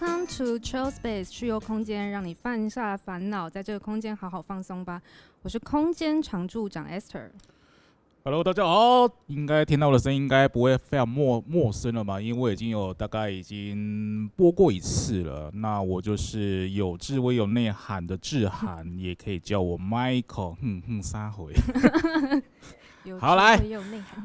Welcome to Chill Space，去游空间，让你放下烦恼，在这个空间好好放松吧。我是空间常驻长 Esther。Hello，大家好，应该听到的声音应该不会非常陌陌生了吧，因为我已经有大概已经播过一次了。那我就是有智慧有内涵的智涵，也可以叫我 Michael，哼哼，撒回。好来。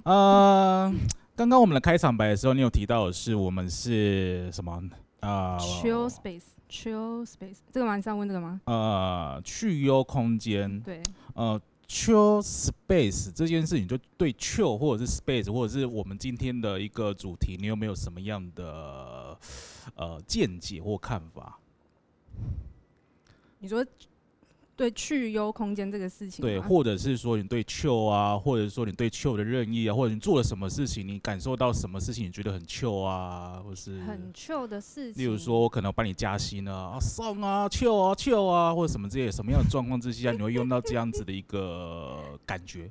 呃，刚刚我们的开场白的时候，你有提到的是我们是什么？呃 Chill Space，Chill Space，这个吗？你是要问这个吗？呃，去优空间。对，呃，chill space 这件事情，就对 chill 或者是 space，或者是我们今天的一个主题，你有没有什么样的呃见解或看法？你说对去优空间这个事情对，或者是说你对 chill 啊，或者说你对 chill 的任意啊，或者你做了什么事情，你感受到什么事情你觉得很 chill 啊，或是很 chill 的事情。例如说，我可能帮你加薪啊，啊上啊，chill 啊，chill 啊，或者什么之类的，什么样的状况之下，你会用到这样子的一个感觉？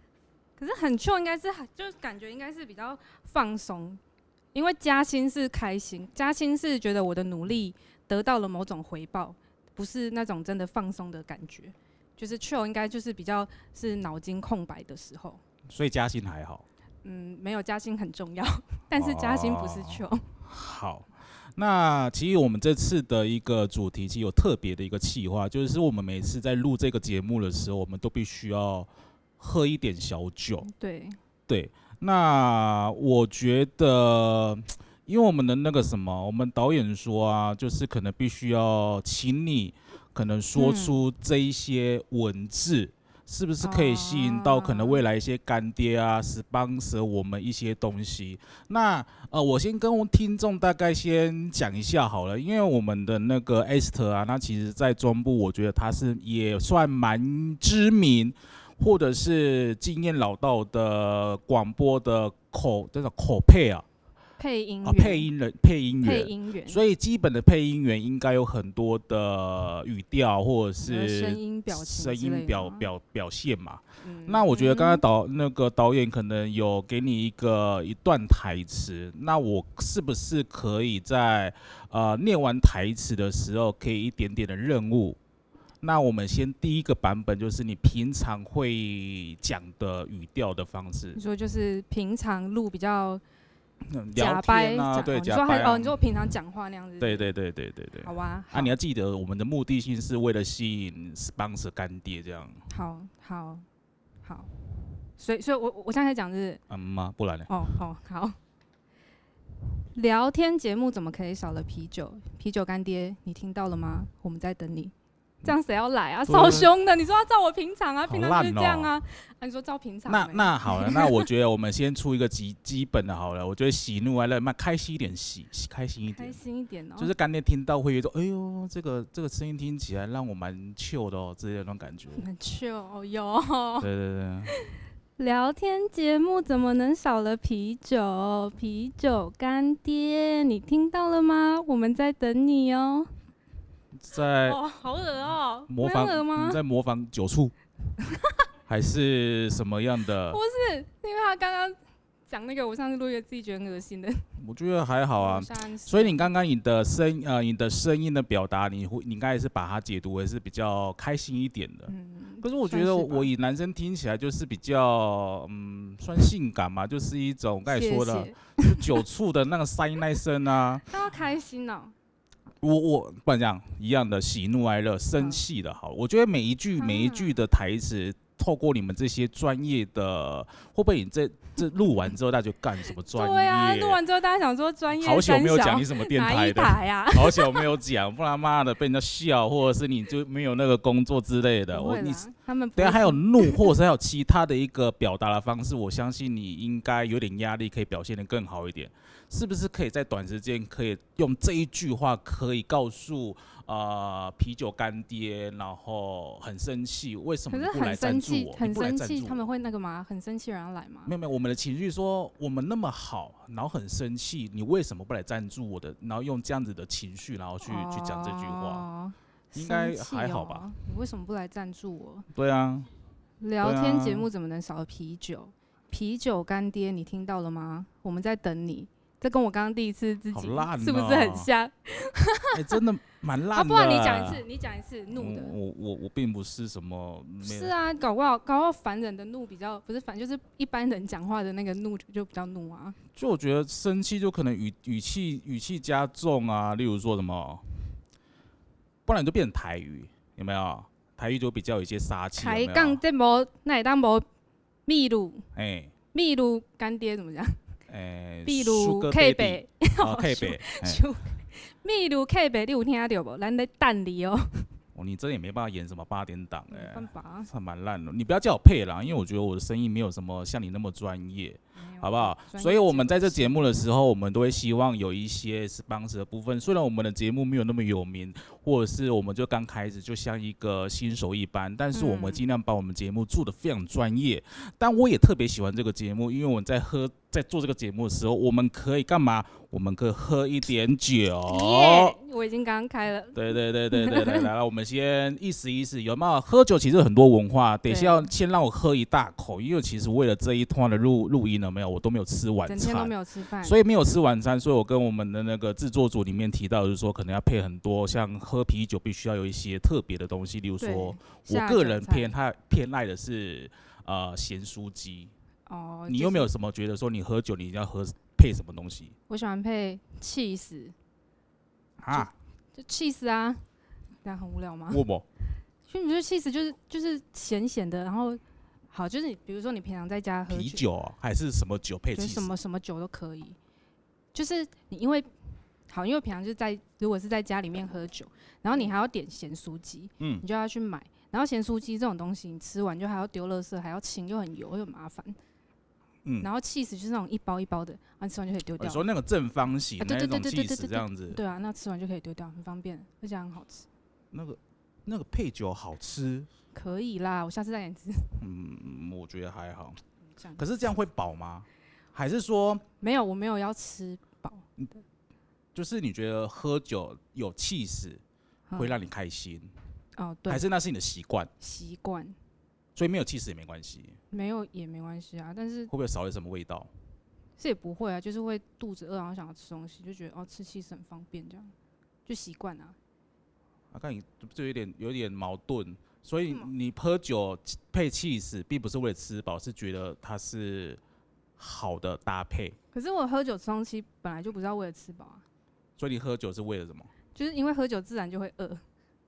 可是很 chill 应该是很就是感觉应该是比较放松，因为加薪是开心，加薪是觉得我的努力得到了某种回报，不是那种真的放松的感觉。就是 chill 应该就是比较是脑筋空白的时候，所以加薪还好。嗯，没有加薪很重要，但是加薪不是哦 chill。好，那其实我们这次的一个主题其实有特别的一个企划，就是我们每次在录这个节目的时候，我们都必须要喝一点小酒。对，对，那我觉得，因为我们的那个什么，我们导演说啊，就是可能必须要请你可能说嗯出这一些文字。是不是可以吸引到可能未来一些干爹啊，sponsor 我们一些东西？那呃，我先跟听众大概先讲一下好了，因为我们的那个 Esther 啊，那其实在中部，我觉得他是也算蛮知名，或者是经验老道的广播的口这种口配啊，啊配音员配音人配音员。配音员，所以基本的配音员应该有很多的语调或者呃是声音表情声音表表表现嘛。嗯那我觉得刚才嗯导那个导演可能有给你一个一段台词，那我是不是可以在呃念完台词的时候，可以一点点的任务？那我们先第一个版本就是你平常会讲的语调的方式你，说就是平常录比较假掰天啊，对，哦你假掰啊说哦，你说我平常讲话那样子，对对对对对对。好吧，啊，你要记得，我们的目的性是为了吸引 sponsor 干爹，这样，好好好，所以所以我我现在在讲是嗯吗？不然呢？哦好好，聊天节目怎么可以少了啤酒？啤酒干爹，你听到了吗？我们在等你。这样谁要来啊？对啊超凶的！你说要照我平常啊，平常就是烂这样哦啊。啊，你说照平常那没那好了，那我觉得我们先出一个基基本的好了。我觉得喜怒哀乐，那开心一点，喜喜开心一点开点，心一点哦。就是干爹听到会有一种，哎呦，这个这个声音听起来让我蛮 chill 的哦，之类的那种感觉。蛮 chill 哦哟。对对对，聊天节目怎么能少了啤酒？啤酒干爹，你听到了吗？我们在等你哦。在哦，好恶哦、模仿吗你？在模仿酒醋，还是什么样的？不是因为他刚刚讲那个，我上次录一个自己觉得很恶心的。我觉得还好啊 所以你刚刚你的声呃你的声音的表达，你会你应该是把它解读为是比较开心一点的。嗯，可是我觉得我以男生听起来就是比较嗯算性感嘛，就是一种刚才说的谢谢就酒醋的那个塞那声啊。他要开心哦、我我不然讲一样的喜怒哀乐生嗯气的好，我觉得每一句每一句的台词。透过你们这些专业的，会不会你这这录完之后，大家就干什么专业？对啊，录完之后大家想说专业好久没有讲你什么电台的，台啊？好久没有讲，不然妈的被人家笑，或者是你就没有那个工作之类的。我你他们不等下还有怒，或者是还有其他的一个表达的方式，我相信你应该有点压力，可以表现的更好一点。是不是可以在短时间可以用这一句话，可以告诉呃啤酒干爹，然后很生气，为什么不来赞助我？你很生气，他们？会那个吗？很生气，然后来吗？没有没有，我们的情绪说我们那么好，然后很生气，你为什么不来赞助我的？然后用这样子的情绪，然后去、去讲这句话。哦应该还好吧哦？你为什么不来赞助我？对啊，聊天节目怎么能少了啤酒？啤酒干爹，你听到了吗？我们在等你。这跟我刚刚第一次自己是不是很哦像？哎、真的蛮烂的。啊，不然你讲一次，你讲一次怒的。我我我我并不是什么，是啊，搞不好搞不好凡人的怒比较不是凡，就是一般人讲话的那个怒就就比较怒啊。就我觉得生气就可能语语气语气加重啊，例如说什么，不然就变成台语，有没有？台语就比较有一些杀气，有没有开杠这无那也当无秘鲁哎秘鲁干爹怎么讲？哎，秘鲁 K 北，啊 K 北，哎秘鲁 K 北，你有听到无？咱在等你哦，哦，你真的也没办法演什么八点档没哎、办法啊，蛮烂的。你不要叫我配啦，因为我觉得我的声音没有什么像你那么专业。好不好？所以我们在这节节目的时候，我们都会希望有一些 sponsor 的部分。虽然我们的节目没有那么有名，或者是我们就刚开始，就像一个新手一般，但是我们嗯尽量把我们节目做的非常专业。但我也特别喜欢这个节目，因为我们在喝在做这个节目的时候，我们可以干嘛？我们可以喝一点酒。耶，我已经刚刚开了，对对对对对对，来了，我们先意思意思，有没有？喝酒其实很多文化，等一下要先让我喝一大口，因为其实为了这一段的录录音了没有，我都没有吃晚餐整天都没。有吃饭，所以没有吃晚餐，所以我跟我们的那个制作组里面提到，就是说可能要配很多，像喝啤酒必须要有一些特别的东西，例如对说，我下个人偏他偏爱的是呃咸酥鸡。哦，你有没有？什么觉得说你喝酒你一定要喝配什么东西我喜欢配 cheese，啊？就 cheese 啊，这样很无聊吗？我不所以你觉得 cheese 就是就是咸咸的，然后好，就是你比如说你平常在家喝啤酒哦还是什么酒配就是什？么什么酒都可以。就是你因为好，因为平常就是在如果是在家里面喝酒，然后你还要点咸酥鸡，嗯你就要去买。然后咸酥鸡这种东西，你吃完就还要丢垃圾，还要清，又很油，又很麻烦。嗯，然后 cheese 就是那种一包一包的，然后你吃完就可以丢掉。你说那个正方形那种 cheese 这样子，对啊，那吃完就可以丢掉，很方便，而且还很好吃。那个那个配酒好吃，可以啦，我下次带给你吃。嗯，我觉得还好。可是这样会饱吗？还是说 没有，我没有要吃饱，就是你觉得喝酒有气势嗯会让你开心，哦，对还，是那是你的习惯？习惯所以没有气势也没关系，没有也没关系啊，但是会不会少了什么味道？这也不会啊，就是会肚子饿，然后想要吃东西，就觉得哦吃气是很方便，这样就习惯啊。啊，看你就有点有点矛盾。所以嗯你喝酒配气势，并不是为了吃饱，是觉得它是好的搭配。可是我喝酒吃东西本来就不是要为了吃饱啊，所以你喝酒是为了什么？就是因为喝酒自然就会饿，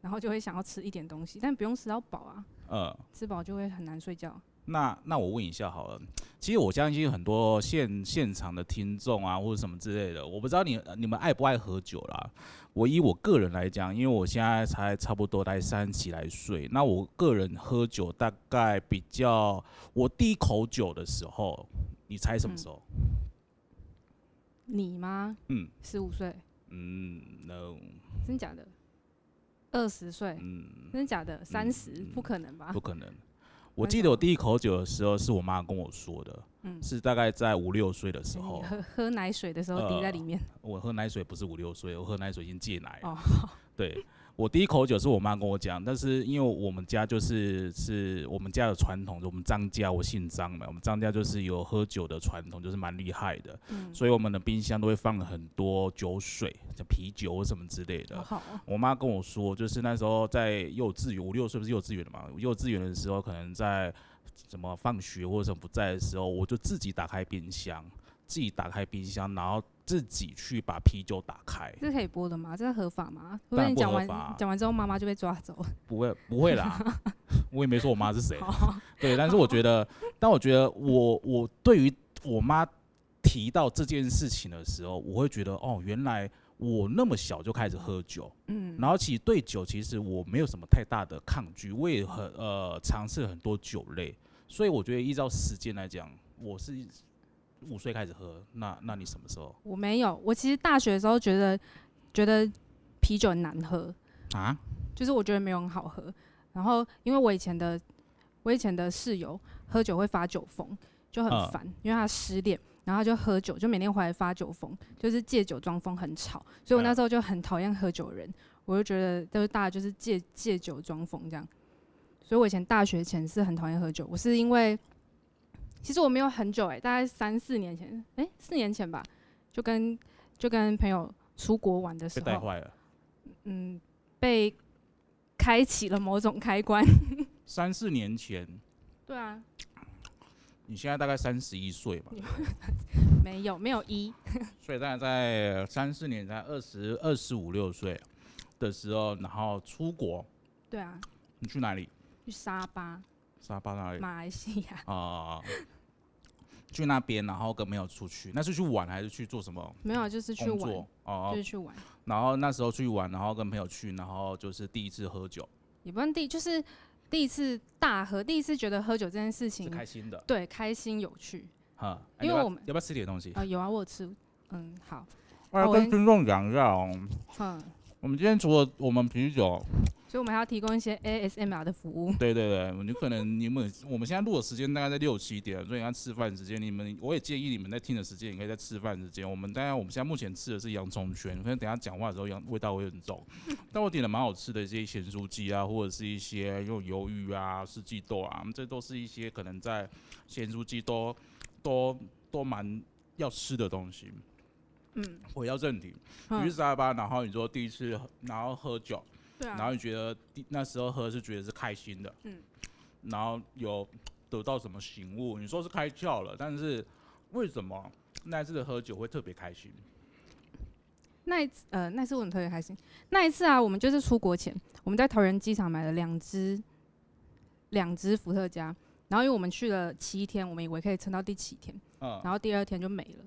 然后就会想要吃一点东西，但不用吃到饱啊，呃，吃饱就会很难睡觉。那那我问一下好了，其实我相信很多现现场的听众啊，或者什么之类的，我不知道你你们爱不爱喝酒啦。我以我个人来讲，因为我现在才差不多在三十几来岁，那我个人喝酒大概比较，我第一口酒的时候，你猜什么时候？你吗？嗯十五岁，嗯，no，真假的？二十岁，嗯，真的假的？三十？不可能吧不？可能。我记得我第一口酒的时候是我妈跟我说的，嗯，是大概在五六岁的时候。喝喝奶水的时候滴在里面。我喝奶水不是五六岁，我喝奶水已经戒奶了。哦，对我第一口酒是我妈跟我讲，但是因为我们家就是是我们家的传统，我们张家我姓张嘛，我们张家就是有喝酒的传统，就是蛮厉害的，嗯，所以我们的冰箱都会放很多酒水，像啤酒什么之类的。好好哦。我妈跟我说，就是那时候在幼稚园，五六岁不是幼稚园的嘛？幼稚园的时候，可能在什么放学或者什么不在的时候，我就自己打开冰箱，自己打开冰箱，然后自己去把啤酒打开。这可以播的吗？这合法吗？会不然讲完讲完之后，妈妈就被抓走？不会，不会啦，我也没说我妈是谁。对，但是我觉得，但我觉得我我对于我妈提到这件事情的时候，我会觉得哦，原来我那么小就开始喝酒，嗯，然后其实对酒其实我没有什么太大的抗拒，我也很呃尝试很多酒类，所以我觉得依照时间来讲，我是五岁开始喝，那那你什么时候我没有。我其实大学的时候觉得觉得啤酒很难喝，啊？就是我觉得没有很好喝。然后因为我以前的我以前的室友喝酒会发酒疯，就很嗯烦，因为他失恋，然后他就喝酒，就每天回来发酒疯，就是借酒装疯，很吵。所以我那嗯时候就很讨厌喝酒的人，我就觉得就是大家就是借借酒装疯这样。所以我以前大学前是很讨厌喝酒，我是因为其实我没有很久哎、大概三四年前，哎、四年前吧，就跟就跟朋友出国玩的被时候，带坏了。嗯，被开启了某种开关。三四年前，对啊，你现在大概三十一岁吧，没有没有一，所以大概在三四年，才二十二十五六岁的时候，然后出国，对啊，你去哪里？去沙巴，沙巴哪里？马来西亚，啊、去那边，然后跟朋友出去，那是去玩还是去做什么？没有就是去玩，作？哦、就是去玩，然后那时候去玩，然后跟朋友去，然后就是第一次喝酒，也不算第就是第一次大喝，第一次觉得喝酒这件事是情开心的，对开心有趣。哈。哎要不要因为我们要不要吃点东西？啊、有啊，我有吃，嗯，好，我要跟跟听众讲一下哦，嗯，我们今天除了我们啤酒，所以我们还要提供一些 ASMR 的服务，对对对，你可能你们我们现在录的时间大概在六七点，所以要吃饭时间，你们我也建议你们在听的时间，也可以在吃饭时间。我们当然我们现在目前吃的是洋葱圈，可能等下讲话的时候洋味道会很重，但我点了蛮好吃的一些咸酥鸡啊，或者是一些用鱿鱼啊、四季豆啊，这都是一些可能在咸酥鸡都都都蛮要吃的东西。嗯，回到正题，你嗯去沙巴，然后你说第一次，然后喝酒，对啊，然后你觉得那时候喝是觉得是开心的，嗯，然后有得到什么醒悟？你说是开窍了，但是为什么那一次的喝酒会特别开心？那一次，呃，那次我很特别开心。那一次啊，我们就是出国前，我们在桃园机场买了两支两支伏特加，然后因为我们去了七天，我们以为可以撑到第七天，嗯，然后第二天就没了。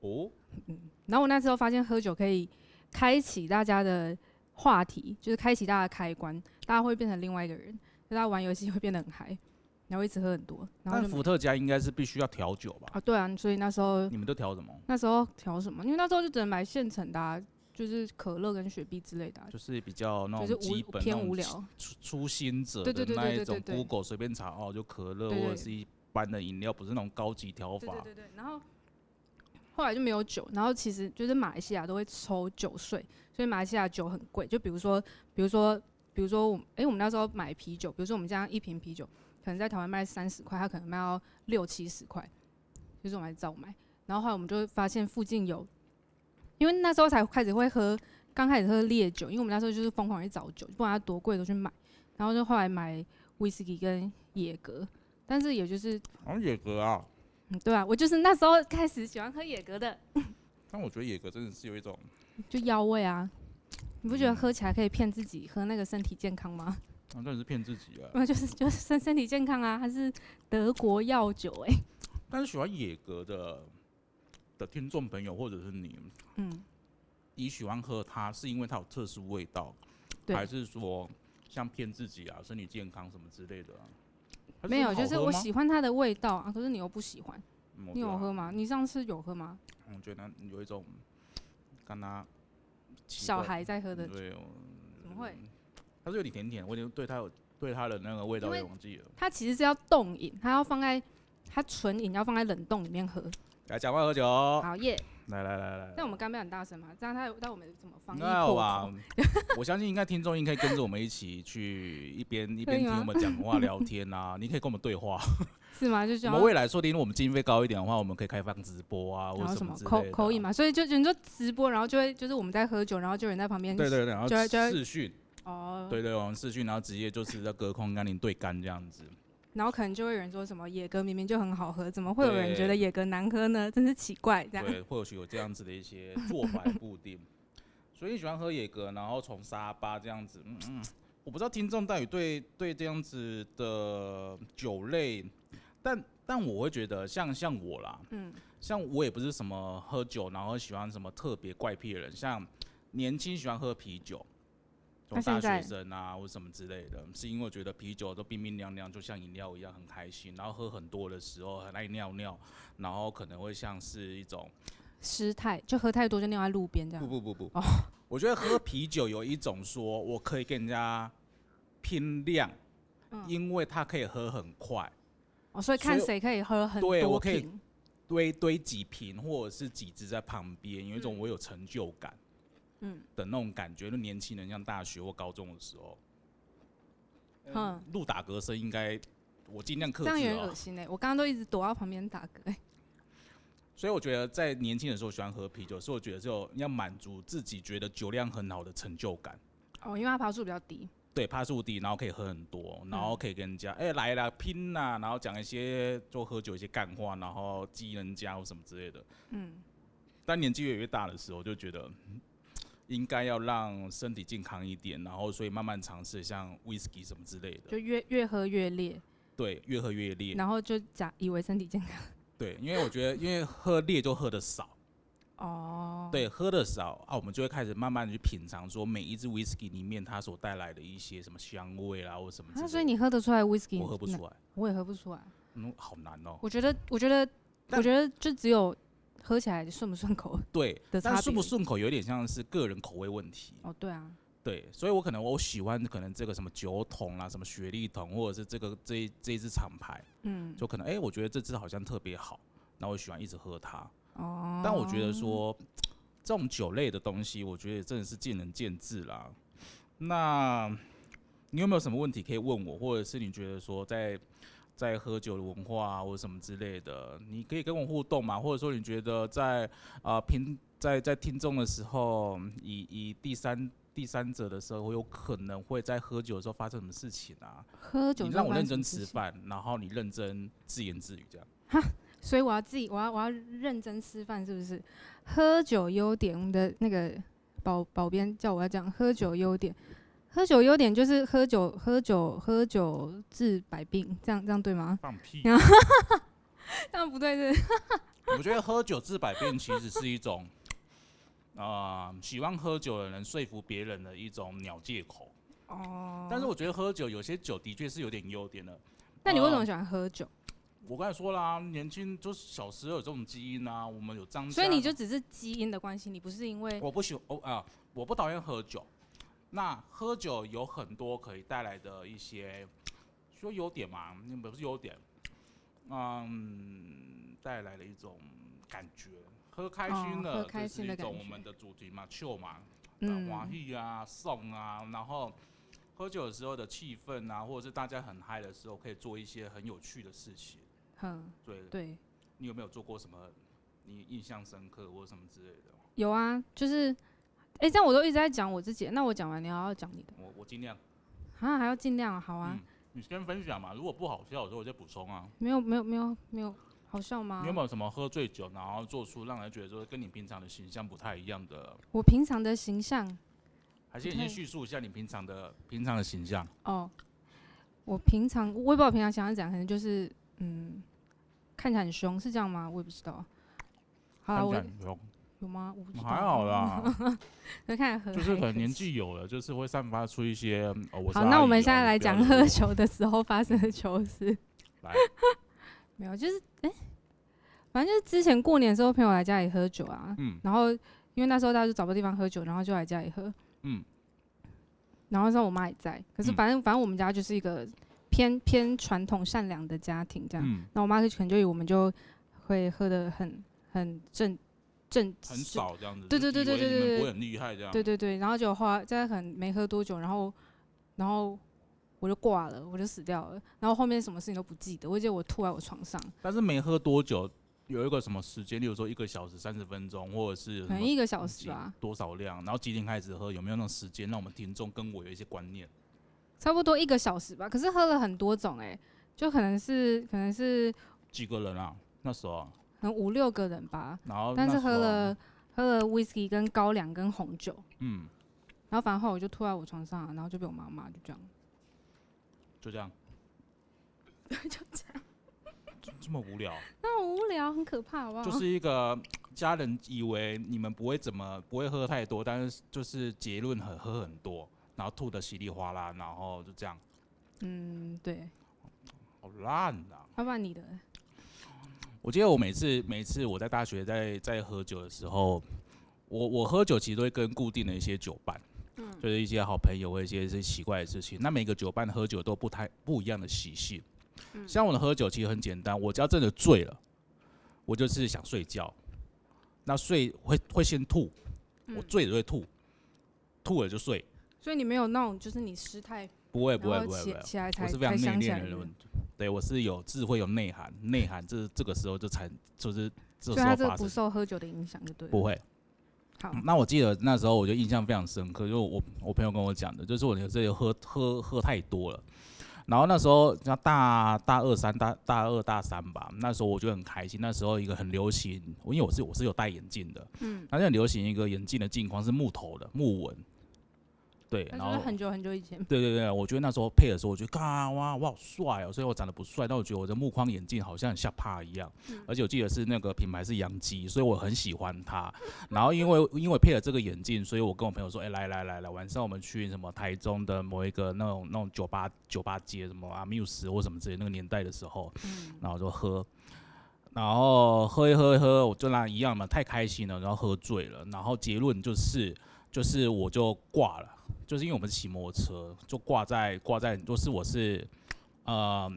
哦，嗯然后我那时候发现喝酒可以开启大家的话题，就是开启大家的开关，大家会变成另外一个人，就大家玩游戏会变得很嗨，然后一直喝很多，然后但伏特加应该是必须要调酒吧？啊，对啊，所以那时候你们都调什么？那时候调什么？因为那时候就只能买现成的、啊，就是可乐跟雪碧之类的啊、就是比较那种基本偏无聊。初初心者的那一种，Google 随便查哦，就可乐或者是一般的饮料，不是那种高级调法。对对对对，然后后来就没有酒，然后其实就是马来西亚都会抽酒税，所以马来西亚酒很贵。就比如说，比如说，比如说我们，哎、我们那时候买啤酒，比如说我们家一瓶啤酒，可能在台湾卖三十块，它可能卖到六七十块，就是我们还照买。然后后来我们就会发现附近有，因为那时候才开始会喝，刚开始喝烈酒，因为我们那时候就是疯狂去找酒，不管它多贵都去买。然后就后来买威士忌跟野格，但是也就是好像野格啊，嗯，对啊，我就是那时候开始喜欢喝野格的，但我觉得野格真的是有一种，就腰味啊。你不觉得嗯喝起来可以骗自己喝那个身体健康吗？啊，真的是骗自己啊。那就是就是身身体健康啊，它是德国药酒哎、但是喜欢野格的的听众朋友或者是你，嗯，你喜欢喝它是因为它有特殊味道，对还是说像骗自己啊、身体健康什么之类的啊、还没有，就是我喜欢它的味道啊，可是你又不喜欢，嗯你有喝？吗？你上次有喝吗？我觉得有一种跟他小孩在喝的，对，我怎么会？它是有点甜甜，我已经对它有对它的那个味道也忘记了。它其实是要冻饮，它要放在它纯饮要放在冷冻里面喝。来，讲话喝酒，好耶！来来来来。但我们干杯很大声嘛，这样它但我们怎么防疫应该有破吧？？我相信应该听众应该跟着我们一起去一边 一边听我们讲话聊天啊，你可以跟我们对话。是吗？就我们。未来说不定如果我们经费高一点的话，我们可以开放直播啊，或什么口口音嘛，所以就就你说直播，然后就会就是我们在喝酒，然后就有人在旁边对对对，然后就视讯，哦，对对，我们视讯，然后直接就是在隔空跟您对干这样子。然后可能就会有人说什么野格明明就很好喝，怎么会有人对觉得野格难喝呢？真是奇怪，这样。对，或许有这样子的一些做法也不定。所以你喜欢喝野格，然后从沙巴这样子，嗯嗯，我不知道听众到底对对这样子的酒类，但但我会觉得像像我啦，嗯，像我也不是什么喝酒然后喜欢什么特别怪癖的人，像年轻喜欢喝啤酒，从大学生啊或什么之类的，是因为我觉得啤酒都冰冰凉凉，就像饮料一样很开心，然后喝很多的时候很爱尿尿，然后可能会像是一种失态就喝太多就尿在路边这样。不不不不，哦 我觉得喝啤酒有一种说我可以跟人家拼量，嗯因为它可以喝很快，哦，所以看谁可以喝很多对我可以瓶。堆堆几瓶或者是几支在旁边，有一种嗯我有成就感。嗯的那种感觉，就年轻人像大学或高中的时候，嗯，录打嗝声应该我尽量克制这样有制哦。点恶心哎、我刚刚都一直躲到旁边打嗝、欸。所以我觉得在年轻的时候喜欢喝啤酒，是我觉得就要满足自己觉得酒量很好的成就感。哦，因为它爬数比较低。对，趴数低，然后可以喝很多，然后可以跟人家哎、来了拼啦，然后讲一些就喝酒一些干话，然后激人家或什么之类的。嗯，但年纪越来越大的时候，就觉得嗯应该要让身体健康一点，然后所以慢慢尝试像 whisky 什么之类的。就越越喝越烈，对，越喝越烈。然后就假以为身体健康。对，因为我觉得，因为喝烈就喝的少，哦，对，喝的少啊，我们就会开始慢慢的去品尝，说每一支 whisky 里面它所带来的一些什么香味啦，或什么那啊，所以你喝得出来 whisky？我喝不出来，我也喝不出来。嗯，好难哦、我觉得，我觉得，我觉得就只有喝起来顺不顺口。对，但顺不顺口有点像是个人口味问题。哦，对啊，对，所以我可能我喜欢可能这个什么酒桶啦，什么雪莉桶，或者是这个这一这一支厂牌，嗯，就可能哎、我觉得这支好像特别好，那我喜欢一直喝它。哦，但我觉得说这种酒类的东西，我觉得真的是见仁见智啦。那你有没有什么问题可以问我，或者是你觉得说在在喝酒的文化啊，或者什么之类的，你可以跟我互动嘛？或者说你觉得在啊评在在听众的时候，以以第三第三者的时候，我有可能会在喝酒的时候发生什么事情啊？喝酒你让我认真吃饭，然后你认真自言自语这样。哈所以我要自己，我要我要认真吃饭，是不是？喝酒优点，我们的那个保保编叫我要讲喝酒优点。喝酒优点就是喝酒，喝酒，喝酒治百病，这样这样对吗？放屁！这样不对是？我觉得喝酒治百病其实是一种，啊、喜欢喝酒的人说服别人的一种鸟借口。哦。但是我觉得喝酒有些酒的确是有点优点的。那你为什么呃喜欢喝酒？我刚才说啦，年轻就是小时候有这种基因啊，我们有张家，所以你就只是基因的关系，你不是因为我不喜哦啊、我不讨厌喝酒。那喝酒有很多可以带来的一些说优点嘛，那不是优点，嗯，带来了一种感觉，喝开心哦了，喝开心的感觉。这是一种我们的主题嘛，秀嘛，嗯。欢喜啊，送啊，然后喝酒的时候的气氛啊，或者是大家很嗨的时候，可以做一些很有趣的事情。哼对，对。你有没有做过什么你印象深刻或什么之类的？有啊，就是哎、这样我都一直在讲我自己，那我讲完你还要讲你的我我尽量。啊，还要尽量好啊，嗯你先分享嘛，如果不好笑的时候我再补充啊。没有没有没有没有好笑吗你有？没有什么喝醉酒，然后做出让人觉得说跟你平常的形象不太一样的？我平常的形象还是你先叙述一下你平常的平常的形象？哦，我平常我也不知道我平常想要讲，可能就是嗯，看起来很凶，是这样吗？我也不知道。好啦，看起我来很凶有吗？我不知道。还好啦，就看喝就是可能年纪有了，就是会散发出一些哦，我好，那我们现在来讲喝酒的时候发生的糗事。来，没有，就是哎、反正就是之前过年的时候，朋友来家里喝酒啊，嗯。然后因为那时候大家就找不到地方喝酒，然后就来家里喝，嗯，然后那时候我妈也在，可是嗯。反正、反正我们家就是一个偏偏传统善良的家庭这样，嗯，那我妈就可能就以为我们就会喝的很很正正很少这样子，对对对对对对不会很厉害这样，对对对，然后就后来在很没喝多久，然后然后我就挂了，我就死掉了，然后后面什么事情都不记得，我记得我吐在我床上，但是没喝多久，有一个什么时间，例如说一个小时三十分钟，或者是可能一个小时几吧，多少量，然后几点开始喝，有没有那种时间让我们听众跟我有一些观念？差不多一个小时吧。可是喝了很多种、欸，就可能是可能是几个人啊？那时候啊，可能五六个人吧，然后但是喝了喝了 whisky 跟高粱跟红酒，嗯，然后反正后来我就吐在我床上，然后就被我妈骂，就这样。就这样，就这样，这这么无聊，那很无聊，很可怕，好不好？就是一个家人以为你们不会怎么不会喝太多，但是就是结论很喝很多，然后吐的稀里哗啦，然后就这样，嗯，对，好烂啊！要不然你的我记得我每次每次我在大学在在喝酒的时候，我我喝酒其实都会跟固定的一些酒伴，嗯就是一些好朋友或一些一些奇怪的事情。那每个酒伴喝酒都不太不一样的习性。嗯像我的喝酒其实很简单，我只要真的醉了，我就是想睡觉。那睡会会先吐，我嗯醉了就会吐，吐了就睡，所以你没有那种就是你失态，不会不会不会不会。起来才我是非常内敛的人，对我是有智慧有内涵，内涵这这个时候就才就是这时候发生。受喝酒的影响，就对。不会，好，那我记得那时候我就印象非常深刻，就我我朋友跟我讲的，就是我这里喝喝喝太多了。然后那时候像大大二三大大二大三吧，那时候我就很开心。那时候一个很流行，因为我是我是有戴眼镜的，嗯，那就很流行一个眼镜的镜框是木头的木纹，对，然后很久很久以前。对对对，我觉得那时候配的时候，我觉得嘎哇我好帅哦，虽然我长得不帅，但我觉得我的目框眼镜好像很像帕一样，而且我记得是那个品牌是杨基，所以我很喜欢它。然后因为因为配了这个眼镜，所以我跟我朋友说，哎、来来来来，晚上我们去什么台中的某一个那种那种酒吧酒吧街，什么阿缪斯或什么之类那个年代的时候，嗯，然后就喝。然后喝一喝一喝，我就那一样嘛，太开心了，然后喝醉了，然后结论就是就是我就挂了，就是因为我们是骑摩托车，就挂在挂在，就是我是，呃，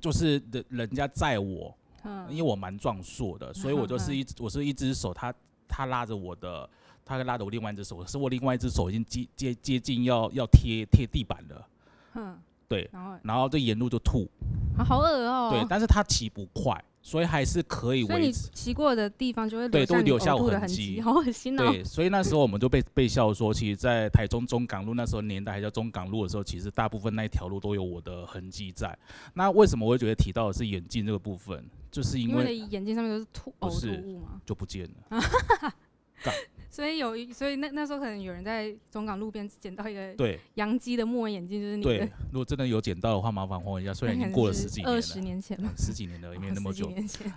就是人人家载我，嗯因为我蛮壮硕的，所以我就是一我是一只手，他他拉着我的，他拉着我另外一只手，可是我另外一只手已经接接接近要要贴贴地板了，嗯，对，然后然后就沿路就吐，啊，好恶哦。对，但是他骑不快，所以还是可以所以你维持。骑过的地方就会对都会留下我的痕痕迹 好恶心哦。对，所以那时候我们就被被笑说，其实，在台中中港路那时候年代还叫中港路的时候，其实大部分那一条路都有我的痕迹在。那为什么我会觉得提到的是眼镜这个部分，就是因因为眼镜上面都是吐呕不是吐物嘛，就不见了。所以有一所以那那时候可能有人在中港路边捡到一个对洋基的木纹眼镜，就是你对，，如果真的有捡到的话，麻烦还我一下。虽然已经过了十几年二了，十年前了，嗯十几年了，也没那么久。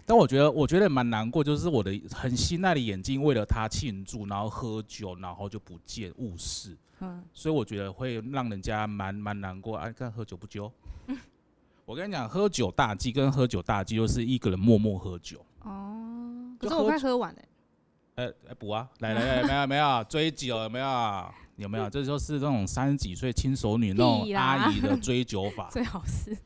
但我觉得，我觉得蛮难过，就是我的很心爱的眼镜，为了他庆祝，然后喝酒，然后就不见误事。嗯，所以我觉得会让人家蛮蛮难过。哎、看喝酒不揪。我跟你讲，喝酒大忌跟喝酒大忌就是一个人默默喝酒。哦，可是我快喝完了，哎、哎补啊，来来来，没有没有追酒有没有？有没有？这就是那种三十几岁轻熟女那种阿姨的追酒法。最好是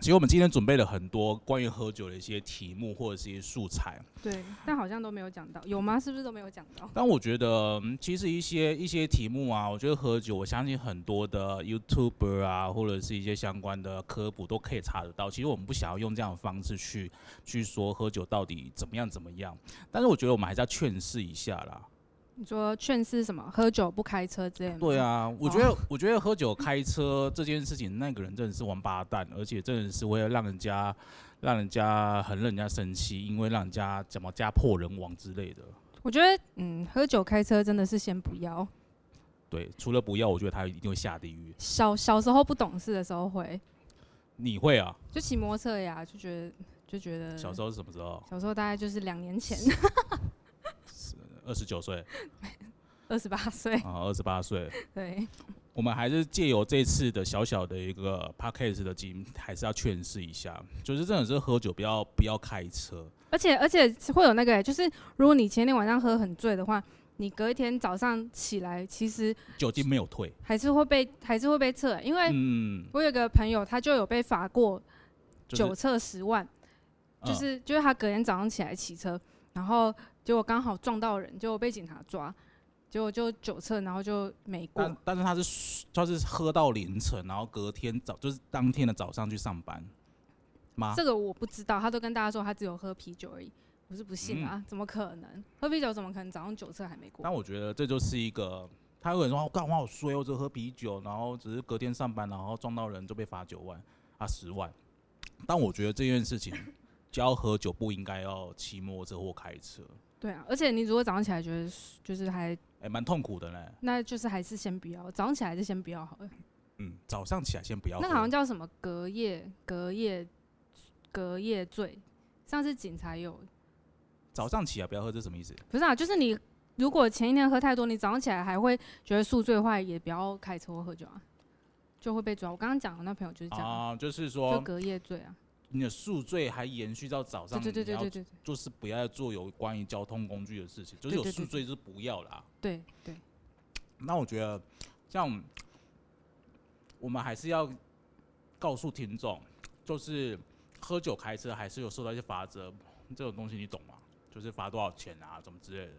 其实我们今天准备了很多关于喝酒的一些题目或者是一些素材，对，但好像都没有讲到，有吗？是不是都没有讲到？但我觉得，嗯其实一些一些题目啊，我觉得喝酒，我相信很多的 YouTuber 啊，或者是一些相关的科普都可以查得到。其实我们不想要用这样的方式去去说喝酒到底怎么样怎么样，但是我觉得我们还是要劝示一下啦。你说劝是什么？喝酒不开车之类的吗？对，啊，我觉得我觉得喝酒开车这件事情，那个人真的是王八蛋，而且真的是会让人家让人家很让人家生气，因为让人家怎么家破人亡之类的。我觉得，嗯，喝酒开车真的是先不要。对，除了不要，我觉得他一定会下地狱。小小时候不懂事的时候会，你会啊？就骑摩托车呀，就觉得就觉得小时候是什么时候？小时候大概就是两年前，二十九岁。二十八岁，啊，二十八岁。对，我们还是借由这次的小小的一个 podcast 的经，还是要劝示一下，就是真的是喝酒不要不要开车。而且而且会有那个、就是如果你前天晚上喝很醉的话，你隔一天早上起来，其实酒精没有退，还是会被还是会被测，因为嗯，我有个朋友他就有被罚过就是酒测十万，就嗯是就是他隔天早上起来骑车，然后结果刚好撞到人，结果被警察抓，结果就酒测，然后就没过。但是他是他是喝到凌晨，然后隔天早就是当天的早上去上班吗？这个我不知道，他都跟大家说他只有喝啤酒而已，我是不信啊，怎么可能？喝啤酒怎么可能早上酒测还没过但？我觉得这就是一个，他有人说我干我好衰，我只喝啤酒，然后只是隔天上班，然后撞到人就被罚九万啊十万。但我觉得这件事情，只要喝酒不应该要骑摩托车或开车，对啊，而且你如果早上起来觉得就是还，哎、蛮痛苦的呢。那就是还是先不要，早上起来就先不要好了。嗯，早上起来先不要喝。那好像叫什么隔夜隔夜隔夜醉，上次警察有早上起来不要喝，这什么意思？不是啊，就是你如果前一天喝太多，你早上起来还会觉得宿醉的话，也不要开车或喝酒啊，就会被抓。我刚刚讲的那朋友就是这样，啊，就是就说隔夜醉啊。你的宿醉还延续到早上，对对对对对对就是不要做有关于交通工具的事情，就是有宿醉就是不要啦。对对，那我觉得，像我们还是要告诉听众，就是喝酒开车还是有受到一些罚则，这种东西你懂吗？就是罚多少钱啊，怎么之类的。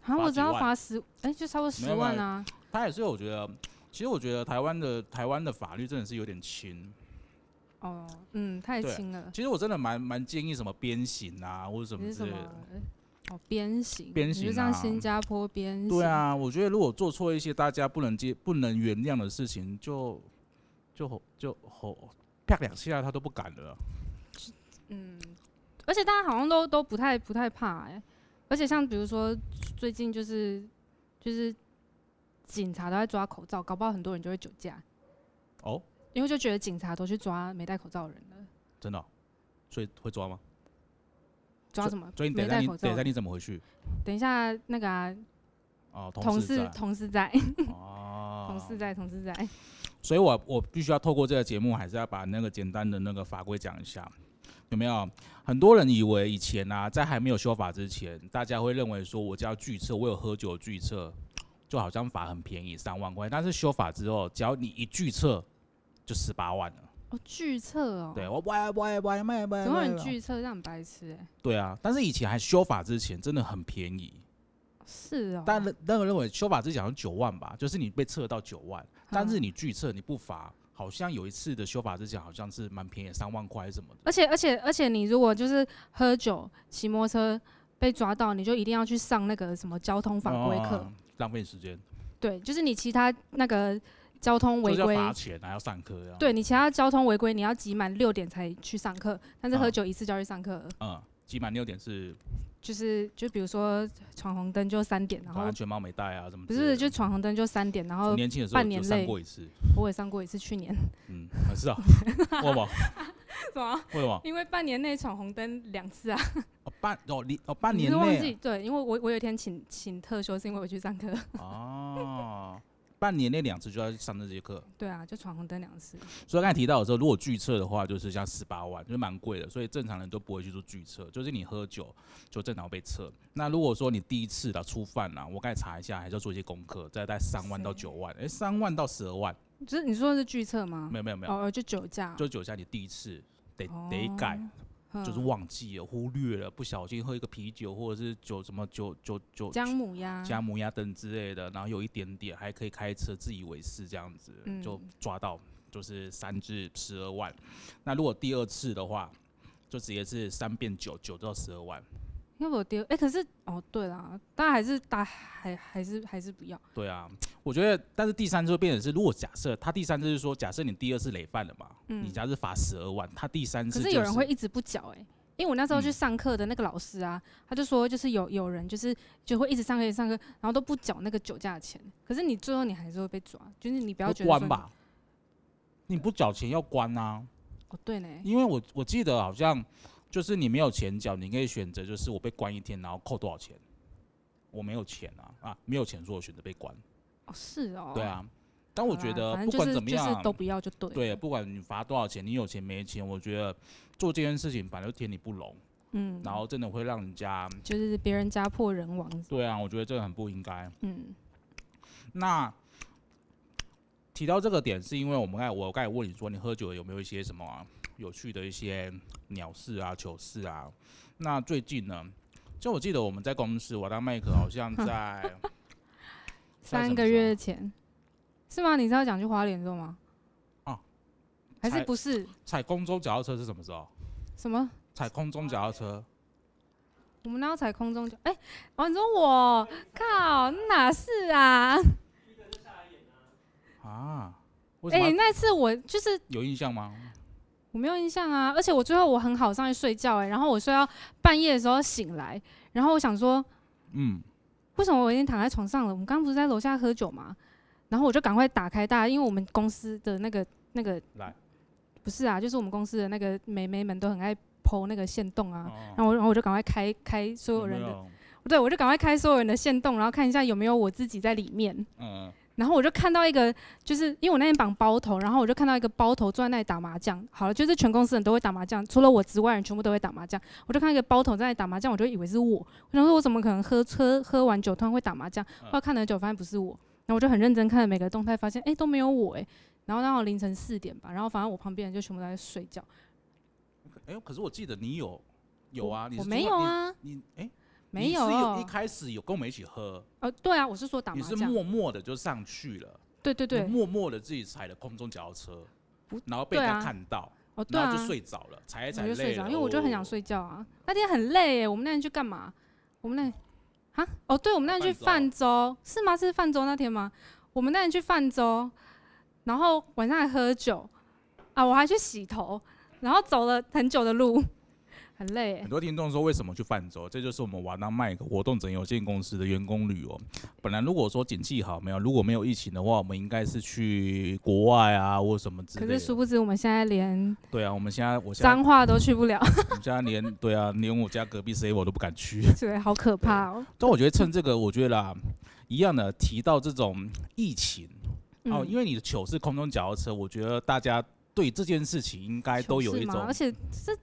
好像我知道罚十，哎、就差不多十万啊。他也是我觉得，其实我觉得台湾的台湾的法律真的是有点轻，哦，嗯，太轻了。其实我真的蛮蛮建议什么鞭刑啊，或者什么么之类的。？哦，鞭刑，鞭你就像刑啊新加坡鞭刑。对，啊，我觉得如果做错一些大家不能接、不能原谅的事情，就就吼就吼啪两下他都不敢了。嗯，而且大家好像都都不太不太怕哎、而且像比如说最近就是就是警察都在抓口罩，搞不好很多人就会酒驾，哦，因为就觉得警察都去抓没戴口罩的人了，真的哦、所以会抓吗？抓什么？所以你等一下你口罩等一下你怎么回去？等一下那个啊，哦，同事事在同事在，哦，同事在，同事在。所以我我必须要透过这个节目，还是要把那个简单的那个法规讲一下，有没有？很多人以为以前啊，在还没有修法之前，大家会认为说我只要拒测，我有喝酒拒测，就好像罚很便宜，三万块。但是修法之后，只要你一拒测，就十八万了。哦，拒测哦，对，我喂喂喂喂喂，怎么很拒测？这样白痴哎、对啊，但是以前还修法之前，真的很便宜。是哦，但那个认为修法之前好像九万吧，就是你被测到九万，但是嗯你拒测你不罚，好像有一次的修法之前好像是蛮便宜，三万块什么的。而且而且而且，你如果就是喝酒、骑摩托车被抓到，你就一定要去上那个什么交通法规课。哦浪费时间，对，就是你其他那个交通违规，罚钱还要上课对你其他交通违规，你要集满六点才去上课，但是喝嗯酒一次就要去上课。嗯，集满六点是就是就比如说闯红灯就三点，然后安全帽没戴啊，什么不？是就闯红灯就三点，然我后年轻的时候就半年内上过一次，我也上过一次，去年嗯，啊是啊，为什么？什么？为什么？因为半年内闯红灯两次啊，哦半哦你哦半你年内是忘记对，因为我我有一天请请特休，是因为我去上课。啊 哦，半年内两次就要上这节课。对啊，就闯红灯两次。所以刚才提到的时候，如果拒测的话，就是像十八万，就是蛮贵的，所以正常人都不会去做拒测，就是你喝酒就正常被测。那如果说你第一次的初犯啦，我刚才查一下，还是要做一些功课，再带三万到九万，哎，三万到十二万，就是你说的是拒测吗？没有没有没有，哦，就酒驾，就酒驾你第一次得得改，哦就是忘记了、忽略了，不小心喝一个啤酒或者是酒什么酒酒酒姜母鸭，姜母鸭等之类的，然后有一点点还可以开车，自以为是这样子，嗯就抓到就是三至十二万。那如果第二次的话，就直接是三变九，九到十二万。要不我丢？哎，可是哦，对啦，大家还是大还还是还是不要。对啊，我觉得，但是第三次会变成是，如果假设他第三次是说，假设你第二次累犯了嘛，嗯你家是罚十二万，他第三次、可就是有人会一直不缴哎、因为我那时候去嗯上课的那个老师啊，他就说就是有有人就是就会一直上课一直上课，然后都不缴那个酒驾钱，可是你最后你还是会被抓，就是你不要会觉得说你。关吧？你不缴钱要关啊，哦，对呢，因为我我记得好像就是你没有钱缴，你可以选择就是我被关一天，然后扣多少钱。我没有钱啊啊，没有钱，所以我选择被关。哦是哦，对啊，但我觉得不管怎么样，就是都不要就对。对，不管你罚多少钱，你有钱没钱，我觉得做这件事情反正就天理不容，嗯，然后真的会让人家，就是别人家破人亡，对啊，我觉得这个很不应该。嗯那提到这个点，是因为我们我刚才问你说，你喝酒有没有一些什么啊、有趣的一些鸟事啊、糗事啊？那最近呢，就我记得我们在公司，我当麦克好像在 在三个月前是吗？你是要讲去花莲做吗？哦，还是不是踩空中脚踏车是什么时候？什么？踩空中脚踏车，我们哪有踩空中脚？哎、哦，你说我靠，哪是啊？啊？为哎、那次我就是有印象吗？我没有印象啊，而且我最后我很好上去睡觉哎、然后我睡到半夜的时候醒来，然后我想说，嗯，为什么我已经躺在床上了？我们刚刚不是在楼下喝酒吗？然后我就赶快打开大家，因为我们公司的那个那个来，不是啊，就是我们公司的那个美眉们都很爱剖那个线洞啊，哦然后我然后我就赶快开开所有人的，对我就赶快开所有人的线洞，然后看一下有没有我自己在里面。嗯，然后我就看到一个，就是因为我那天绑包头，然后我就看到一个包头坐在那里打麻将。好了，就是全公司人都会打麻将，除了我之外，人全部都会打麻将。我就看到一个包头在那里打麻将，我就以为是我。我想说，我怎么可能喝喝喝完酒突然会打麻将？嗯后来看了久，发现不是我。然后我就很认真看了每个动态，发现哎、都没有我哎、然后刚好凌晨四点吧，然后反正我旁边人就全部都在睡觉。哎、可是我记得你有有啊，你我没有啊，你你哎、没你是有有一。开始有跟我们一起喝，呃，对啊，我是说打麻将你是。默默的就上去了，对对对，默默的自己踩了空中脚踏车不，然后被人家对啊看到，哦哦，对啊，然后就睡着了，踩一踩累了，就睡着，因为我就很想哦。睡觉啊。那天很累耶，我们那天去干嘛？我们那啊哦，对，我们那天去泛泛舟，是吗？是泛舟那天吗？我们那天去泛舟，然后晚上还喝酒啊，我还去洗头，然后走了很久的路，很累很。多听众说为什么去泛舟？这就是我们瓦当麦克活动整有限公司的员工旅游。本来如果说景气好，没有如果没有疫情的话，我们应该是去国外啊，或什么之类的。可是殊不知，我们现在连对啊，我们现在我脏话都去不了，我们现在连对啊，连我家隔壁 C 我都不敢去。对，好可怕哦。但我觉得趁这个，我觉得啦，一样的提到这种疫情哦，嗯因为你的糗是空中脚踏车，我觉得大家对这件事情应该都有一种而且这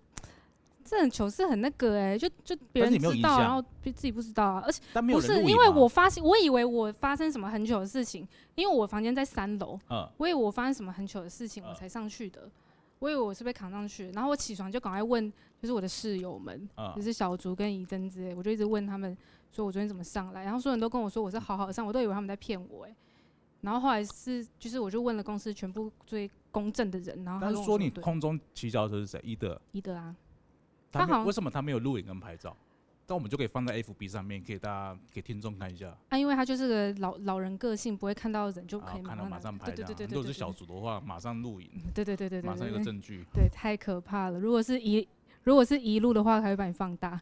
这很糗事很那个哎、就就别人知道，然后别自己不知道啊，而且不是因为我发现，我以为我发生什么很糗的事情，因为我房间在三楼，嗯。我以为我发生什么很糗的事情，嗯。我才上去的。我以为我是被扛上去，然后我起床就赶快问，就是我的室友们，就嗯，是小竹跟怡珍之类，我就一直问他们说我昨天怎么上来，然后所有人都跟我说我是好好上，我都以为他们在骗我哎、然后后来是就是我就问了公司全部最公正的人，然后他说你空中骑脚踏车是谁？伊德，伊德啊，他为什么他没有录影跟拍照？但我们就可以放在 FB 上面，给大家给听众看一下。啊，因为他就是个老老人个性，不会看到人就可以马上拍对这样。对对对对对，如果是小组的话，马上录影，对对对对对马上有对对，个证据。对，太可怕了。如果是一如果是一路的话，他会把你放大。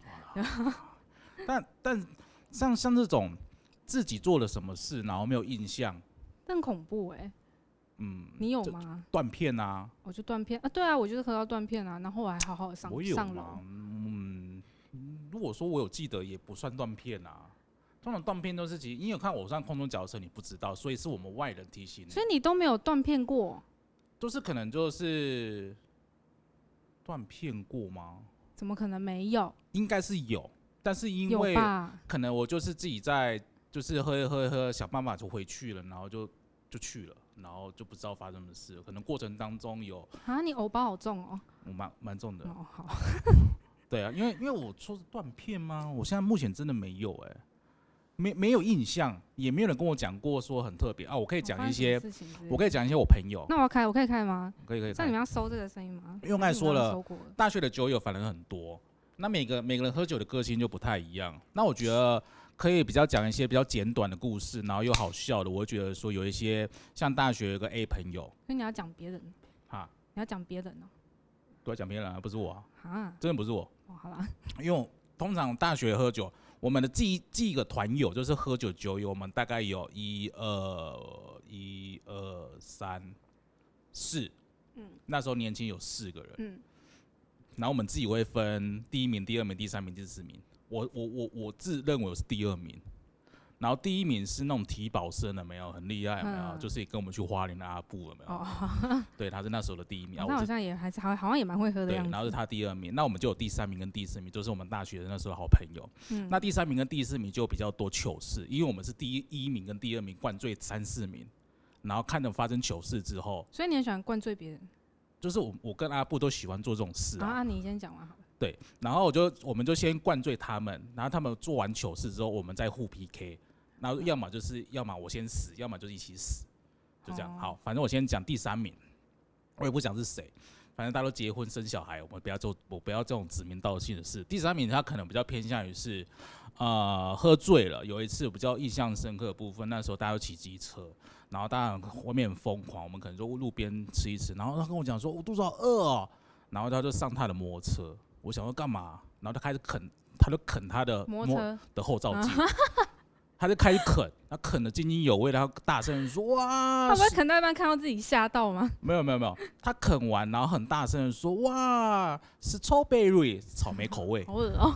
但但像像这种自己做了什么事，然后没有印象，更恐怖哎、嗯，你有吗？断片啊，我就断片啊，对啊，我就是喝到断片啊，然后我还好好的上我有上楼吗？。嗯，如果说我有记得，也不算断片啊。通常断片都是其实，因为有看我上空中脚踏车，你不知道，所以是我们外人提醒你。所以你都没有断片过，都是可能就是断片过吗？怎么可能没有？应该是有，但是因有为吧？可能我就是自己在就是喝一喝一喝，想办法就回去了，然后就就去了，然后就不知道发生什么事。可能过程当中有啊，你偶包好重哦。我蛮蛮重的，哦，好，对啊，因为因为我说是断片吗？我现在目前真的没有哎、没没有印象，也没有人跟我讲过说很特别啊。我可以讲一些，我可可以讲一些我朋友，那我要开，我可以开吗？可以可以看像你们要收这个声音吗？因为我刚才说了还是你们要收过了大学的酒友反正很多，那每个每个人喝酒的个性就不太一样。那我觉得可以比较讲一些比较简短的故事，然后又好笑的。我会觉得说有一些像大学有个 A 朋友。所以你要讲别人，啊，你要讲别人哦。都在讲别人啊，不是我、啊，啊，真的不是我，哦，好啦，因为我通常大学喝酒，我们的记记一个团友就是喝酒酒友，我们大概有一二一二三四，嗯。那时候年轻有四个人。嗯，然后我们自己会分第一名、第二名、第三名、第四名。我我我我自认为我是第二名，然后第一名是那种体保生的，没有很厉害，有没有？嗯就是也跟我们去花莲的阿布，了没有？哦，对，他是那时候的第一名，然那好是像也还是好，好像也蛮会喝的对。然后是他第二名，那我们就有第三名跟第四名，就是我们大学的那时候的好朋友。嗯那第三名跟第四名就比较多糗事，因为我们是第一一名跟第二名灌醉三四名，然后看着发生糗事之后，所以你很喜欢灌醉别人就是我我跟阿布都喜欢做这种事啊啊？你先讲完好了。对，然后我就我们就先灌醉他们，然后他们做完糗事之后，我们再互 PK，然后要么就是要么我先死，要么就是一起死，就这样。哦好，反正我先讲第三名，我也不讲是谁，反正大家都结婚生小孩，我们不要做我不要这种指名道姓的事。第三名他可能比较偏向于是，呃，喝醉了。有一次比较印象深刻的部分，那时候大家都骑机车，然后当然外面很疯狂，我们可能就路边吃一吃，然后他跟我讲说，我肚子好饿哦，然后他就上他的摩托车，我想说干嘛？然后他开始啃，他就啃他的摩托车的后照镜，他就开始啃，他啃的津津有味，然后大声地说哇他不会啃到一半看到自己吓到吗？没有没有没有，他啃完，然后很大声的说：“哇，是 strawberry 草莓口味。好恶哦、”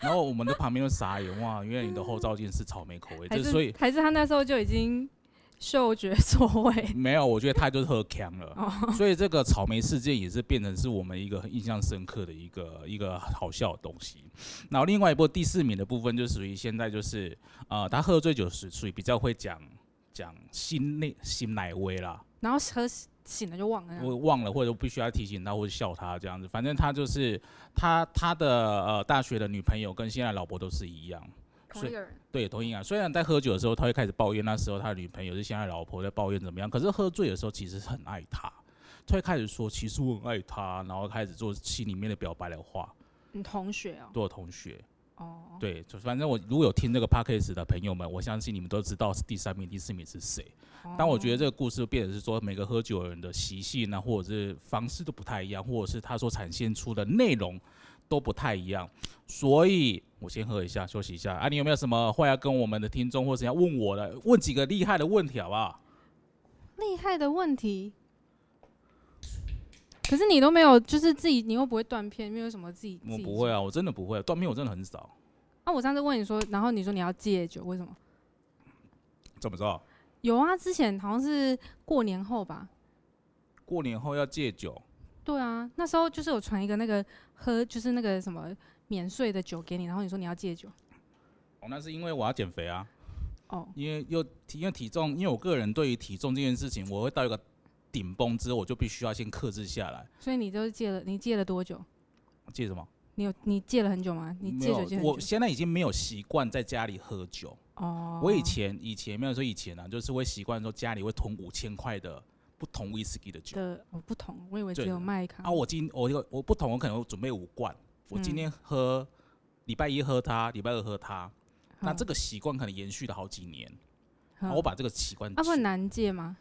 然后我们的旁边就傻眼，哇，原来你的后照镜是草莓口味，就是所以还是他那时候就已经嗅觉错位 没有，我觉得他就是喝强了。哦。所以这个草莓事件也是变成是我们一个很印象深刻的一个一个好笑的东西。然后另外一部第四名的部分就属于现在就是呃，他喝醉酒时属于比较会讲讲心内心奶威啦。然后喝醒了就忘了。我忘了，或者必须要提醒他或者笑他这样子。反正他就是他他的呃大学的女朋友跟现在老婆都是一样，同一个人，对，同一样。虽然在喝酒的时候他会开始抱怨那时候他的女朋友是现在老婆在抱怨怎么样，可是喝醉的时候其实很爱他。他会开始说，其实我很爱他，然后开始做心里面的表白的话，你同学哦，对我同学。哦，对，就反正我如果有听这个 podcast 的朋友们，我相信你们都知道是第三名、第四名是谁。但我觉得这个故事变成是说，每个喝酒的人的习性啊，或者是方式都不太一样，或者是他所展现出的内容都不太一样。所以我先喝一下，休息一下。啊，你有没有什么话要跟我们的听众，或者要问我的？问几个厉害的问题好不好？厉害的问题。可是你都没有，就是自己，你又不会断片，没有什么自己。我不会啊，我真的不会断片，我真的很少。啊，我上次问你说，然后你说你要戒酒，为什么？怎么着？有啊，之前好像是过年后吧。过年后要戒酒？对啊，那时候就是有传一个那个喝，就是那个什么免税的酒给你，然后你说你要戒酒。哦，那是因为我要减肥啊。哦。因为又因为体重，因为我个人对于体重这件事情，我会到一个。顶峰之后，我就必须要先克制下来。所以你都戒了？你戒了多久？戒什么？你有你戒了很久吗？你戒酒戒我现在已经没有习惯在家里喝酒。哦。我以前以前没有说以前啊，就是会习惯说家里会囤五千块的不同威士忌的酒。的我不同，我以为只有麦卡。啊，我今我我不同，我可能准备五罐。我今天喝，礼拜一喝它，礼拜二喝它。那这个习惯可能延续了好几年。我把这个习惯。啊，不难戒吗？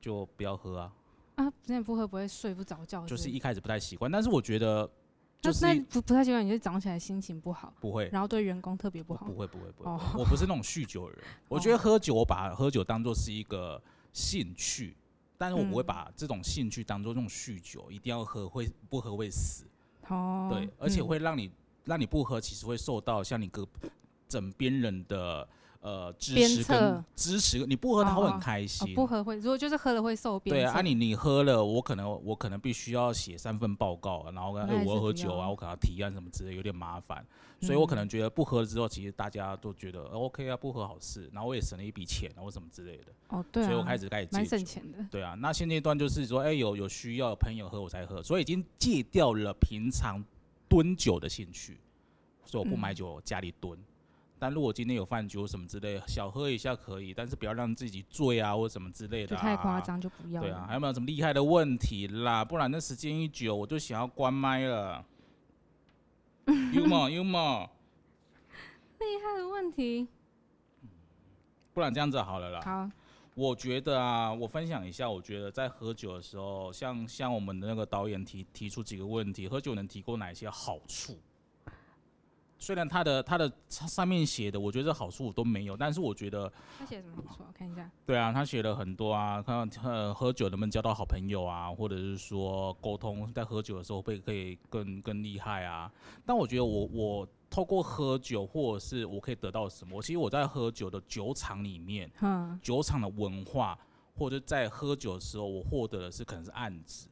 就不要喝啊！啊，现在不喝不会睡不着觉。就是一开始不太习惯，但是我觉得，就是那不不太习惯，你就早上起来心情不好。不会。然后对员工特别不好。不会不会不会。我不是那种酗酒的人。我觉得喝酒，我把喝酒当做是一个兴趣，但是我不会把这种兴趣当做这种酗酒，一定要喝会不喝会死。哦。对，而且会让你让你不喝，其实会受到像你隔枕边人的。呃，支持跟支持，你不喝他会很开心。不喝会，如果就是喝了会受鞭对啊，你你喝了，我可能我可能必须要写三份报告，然后跟哎我要喝酒啊，我可能要提案什么之类，有点麻烦。所以我可能觉得不喝了之后，其实大家都觉得 OK 啊，不喝好事，然后我也省了一笔钱啊，或什么之类的。哦，对。所以我开始开始戒省钱的。对啊，那现阶段就是说，哎，有有需要朋友喝我才喝，所以已经戒掉了平常蹲酒的兴趣，所以我不买酒家里蹲。但如果今天有饭局什么之类，小喝一下可以，但是不要让自己醉啊，或什么之类的。太夸张就不要。对啊，还有没有什么厉害的问题啦？不然那时间一久，我就想要关麦了。幽默，幽默？厉害的问题。不然这样子好了啦。好。我觉得啊，我分享一下，我觉得在喝酒的时候，像像我们的那个导演提提出几个问题，喝酒能提供哪一些好处？虽然他的他的上面写的，我觉得好处都没有，但是我觉得他写什么好处？看一下。对啊，他写了很多啊，看呃喝酒能不能交到好朋友啊，或者是说沟通在喝酒的时候会可以更更厉害啊。但我觉得我我透过喝酒，或者是我可以得到什么？其实我在喝酒的酒厂里面，嗯，酒厂的文化，或者在喝酒的时候，我获得的是可能是案子。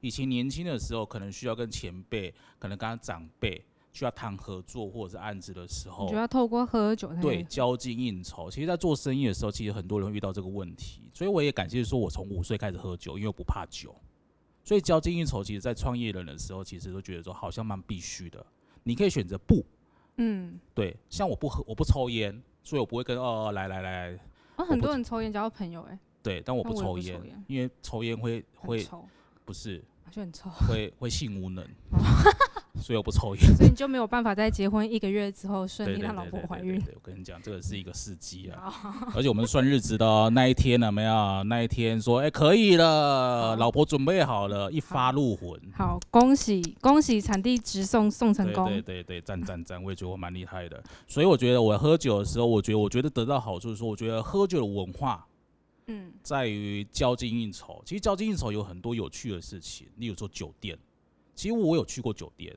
以前年轻的时候，可能需要跟前辈，可能跟长辈。需要谈合作或者是案子的时候，就要透过喝酒对交际应酬。其实，在做生意的时候，其实很多人会遇到这个问题。所以，我也感谢说，我从五岁开始喝酒，因为我不怕酒。所以，交际应酬，其实，在创业人的时候，其实都觉得说，好像蛮必须的。你可以选择不，嗯，对。像我不喝，我不抽烟，所以我不会跟哦来来来。我很多人抽烟交朋友，哎，对，但我不抽烟，因为抽烟会会不是，就很臭，会会性无能。所以我不抽烟，所以你就没有办法在结婚一个月之后顺利让老婆怀孕。我跟你讲，这个是一个司机啊，而且我们算日子的哦那一天了没有？那一天说，哎，可以了，老婆准备好了，一发入魂。好，恭喜恭喜产地直送送成功。对对对，赞赞赞，我也觉得我蛮厉害的。所以我觉得我喝酒的时候，我觉得我觉得得到好处是说，我觉得喝酒的文化，嗯，在于交际应酬。其实交际应酬有很多有趣的事情，例如说酒店。其实我有去过酒店，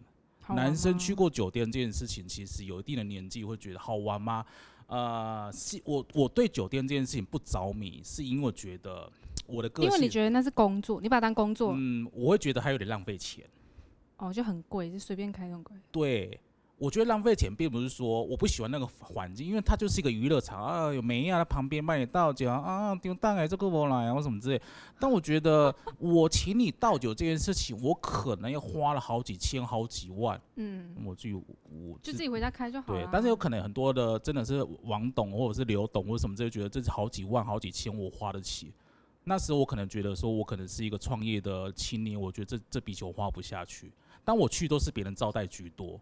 男生去过酒店这件事情，其实有一定的年纪会觉得好玩吗？呃，是我我对酒店这件事情不着迷，是因为觉得我的个性，因为你觉得那是工作，你把它当工作，嗯，我会觉得还有点浪费钱。哦，就很贵，就随便开那种贵。对。我觉得浪费钱，并不是说我不喜欢那个环境，因为它就是一个娱乐场啊，有美亚在旁边帮你倒酒啊，丢蛋哎，这个我来啊，或什么之类。但我觉得我请你倒酒这件事情，我可能要花了好几千、好几万。嗯，我就我就自己回家开就好了。对，但是有可能很多的真的是王董或者是刘董或者什么之类，觉得这是好几万、好几千，我花得起。那时候我可能觉得说，我可能是一个创业的青年，我觉得这这笔钱我花不下去。但我去都是别人招待居多，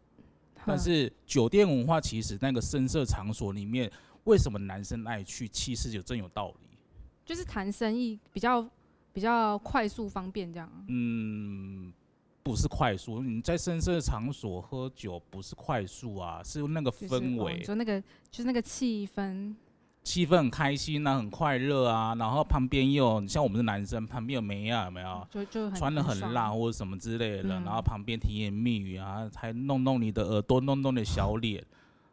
但是酒店文化其实那个深色场所里面，为什么男生爱去？其实有真有道理。就是谈生意比较比较快速方便这样。嗯，不是快速，你在深色场所喝酒不是快速啊，是那个就是哦氛围你，说那个就是那个气氛，气氛很开心啊，很快乐啊，然后旁边又有像我们是男生，旁边有梅啊，有没有？就就穿的很辣或者什么之类的，嗯然后旁边甜言蜜语啊，还弄弄你的耳朵，弄弄你的小脸，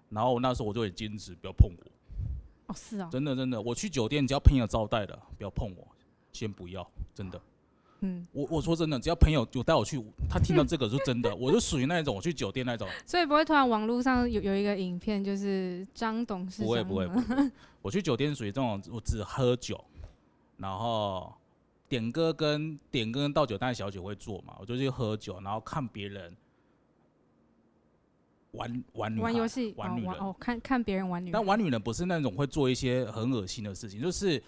然后那时候我就很坚持，不要碰我，哦，是哦，真的真的，我去酒店只要朋友招待的，不要碰我，先不要，真的。嗯，我我说真的，只要朋友有带我去，他听到这个是真的，我就属于那一种，我去酒店那种，所以不会突然网络上有有一个影片，就是张董事长不会不会。我去酒店属于这种，我只喝酒，然后点歌跟点歌跟倒酒，但小姐会做嘛，我就去喝酒，然后看别人玩玩女孩玩游戏玩女人，哦，看看别人玩女人，但玩女人不是那种会做一些很恶心的事情，就是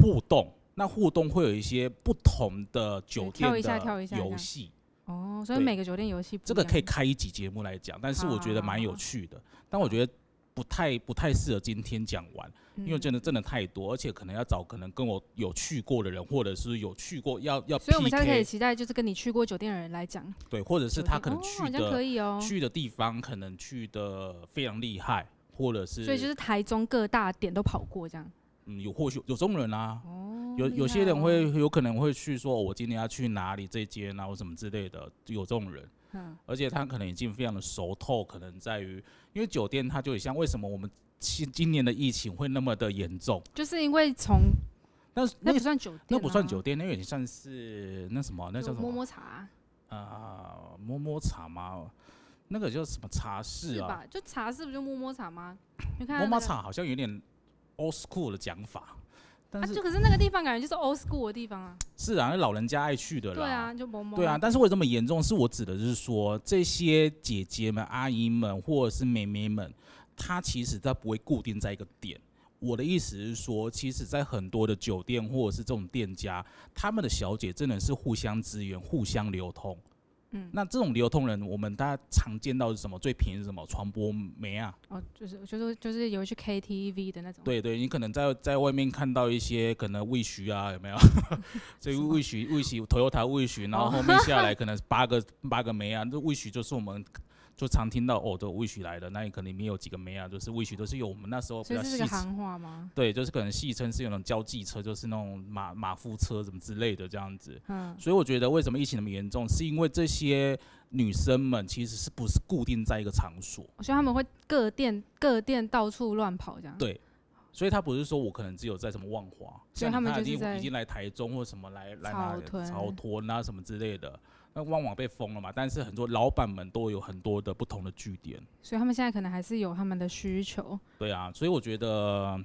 互动。那互动会有一些不同的酒店的游戏，哦，所以每个酒店游戏不这个可以开一集节目来讲，但是我觉得蛮有趣的，但我觉得不太不太适合今天讲完，因为嗯真的真的太多，而且可能要找可能跟我有去过的人，或者是有去过要要所以我们现在可以期待，就是跟你去过酒店的人来讲，对，或者是他可能去的可以哦，去的地方可能去的非常厉害，或者是所以就是台中各大点都跑过这样。嗯有或许有这种人啊，哦，有有些人会哦，有可能会去说，哦我今天要去哪里这间啊，或什么之类的，有这种人。嗯，而且他可能已经非常的熟透，可能在于，因为酒店它就很像为什么我们今今年的疫情会那么的严重，就是因为从那那不算酒店，那不算酒，店，那有点像是那什么，那叫什摸么摸摸茶啊？摸摸茶吗？那个叫什么茶室啊？是吧？就茶室不就摸摸茶吗？你看摸摸茶好像有点 old school 的讲法，但啊，是、就可是那个地方感觉就是 old school 的地方啊。是啊，那老人家爱去的啦。对啊，就摸摸。对啊，但是为什么严重？是我指的是说，这些姐姐们、阿姨们或者是妹妹们，她其实她不会固定在一个点。我的意思是说，其实，在很多的酒店或者是这种店家，他们的小姐真的是互相支援、互相流通。嗯，那这种流通人，我们大家常见到是什么？最便宜是什么？传播媒啊，哦，就是就是就是有去 KTV 的那种。对对，你可能在在外面看到一些可能魏徐啊，有没有？这个魏徐魏徐 Toyota 魏徐，然后后面下来可能八个八个媒啊，这魏徐就是我们就常听到哦，这魏徐来的，那你可能里面有几个梅啊，就是魏徐都是有我们那时候比所以较细这是个行话吗？对，就是可能戏称是有那种交际车，就是那种马马夫车什么之类的这样子。嗯，所以我觉得为什么疫情那么严重，是因为这些女生们其实是不是固定在一个场所？我觉得他们会各店各店到处乱跑这样。对所以他不是说我可能只有在什么万华，所以他们就是在经已经来台中或什么来来哪里草屯草屯啊什么之类的。那万网被封了嘛，但是很多老板们都有很多的不同的据点，所以他们现在可能还是有他们的需求。对啊，所以我觉得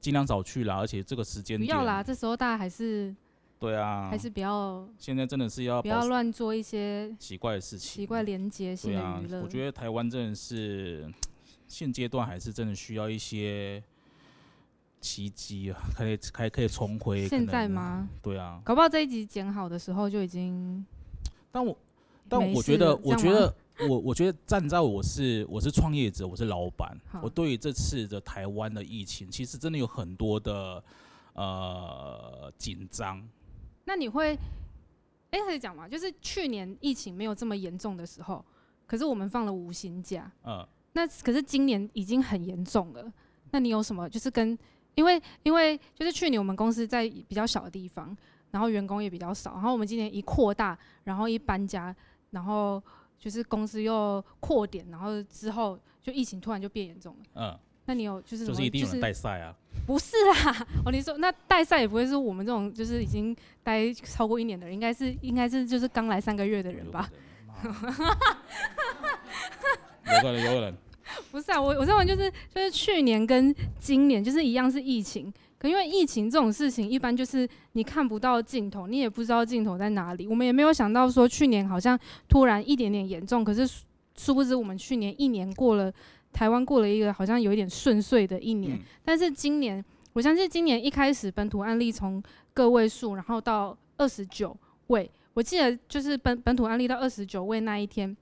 尽量早去啦，而且这个时间不要啦，，这时候大家还是对啊，还是不要现在真的是要不要乱做一些奇怪的事情，奇怪连接性啊的娱，乐。我觉得台湾真的是现阶段还是真的需要一些奇迹啊，可以还可以重回。现？在吗？对啊，搞不好这一集剪好的时候就已经但我但我觉得我觉得我我觉得站在我是我是创业者，我是老板，我对于这次的台湾的疫情，其实真的有很多的呃紧张。那你会，哎、可以讲嘛？就是去年疫情没有这么严重的时候，可是我们放了无薪假，嗯，那可是今年已经很严重了。那你有什么就是跟，因为因为就是去年我们公司在比较小的地方，然后员工也比较少，然后我们今年一扩大，然后一搬家，然后就是公司又扩点，然后之后就疫情突然就变严重了。嗯，那你有就是什么就是一定有人是带赛啊。不是啦，哦，你说那代赛也不会是我们这种就是已经待超过一年的人，应该是应该是就是刚来三个月的人吧？有可能？有可能，有可能。不是啊，我我认为就是就是去年跟今年就是一样是疫情，可因为疫情这种事情一般就是你看不到尽头，你也不知道尽头在哪里。我们也没有想到说去年好像突然一点点严重，可是殊殊不知我们去年一年过了，台湾过了一个好像有一点顺遂的一年，嗯但是今年我相信今年一开始本土案例从个位数，然后到二十九位。我记得就是本本土案例到二十九位那一天，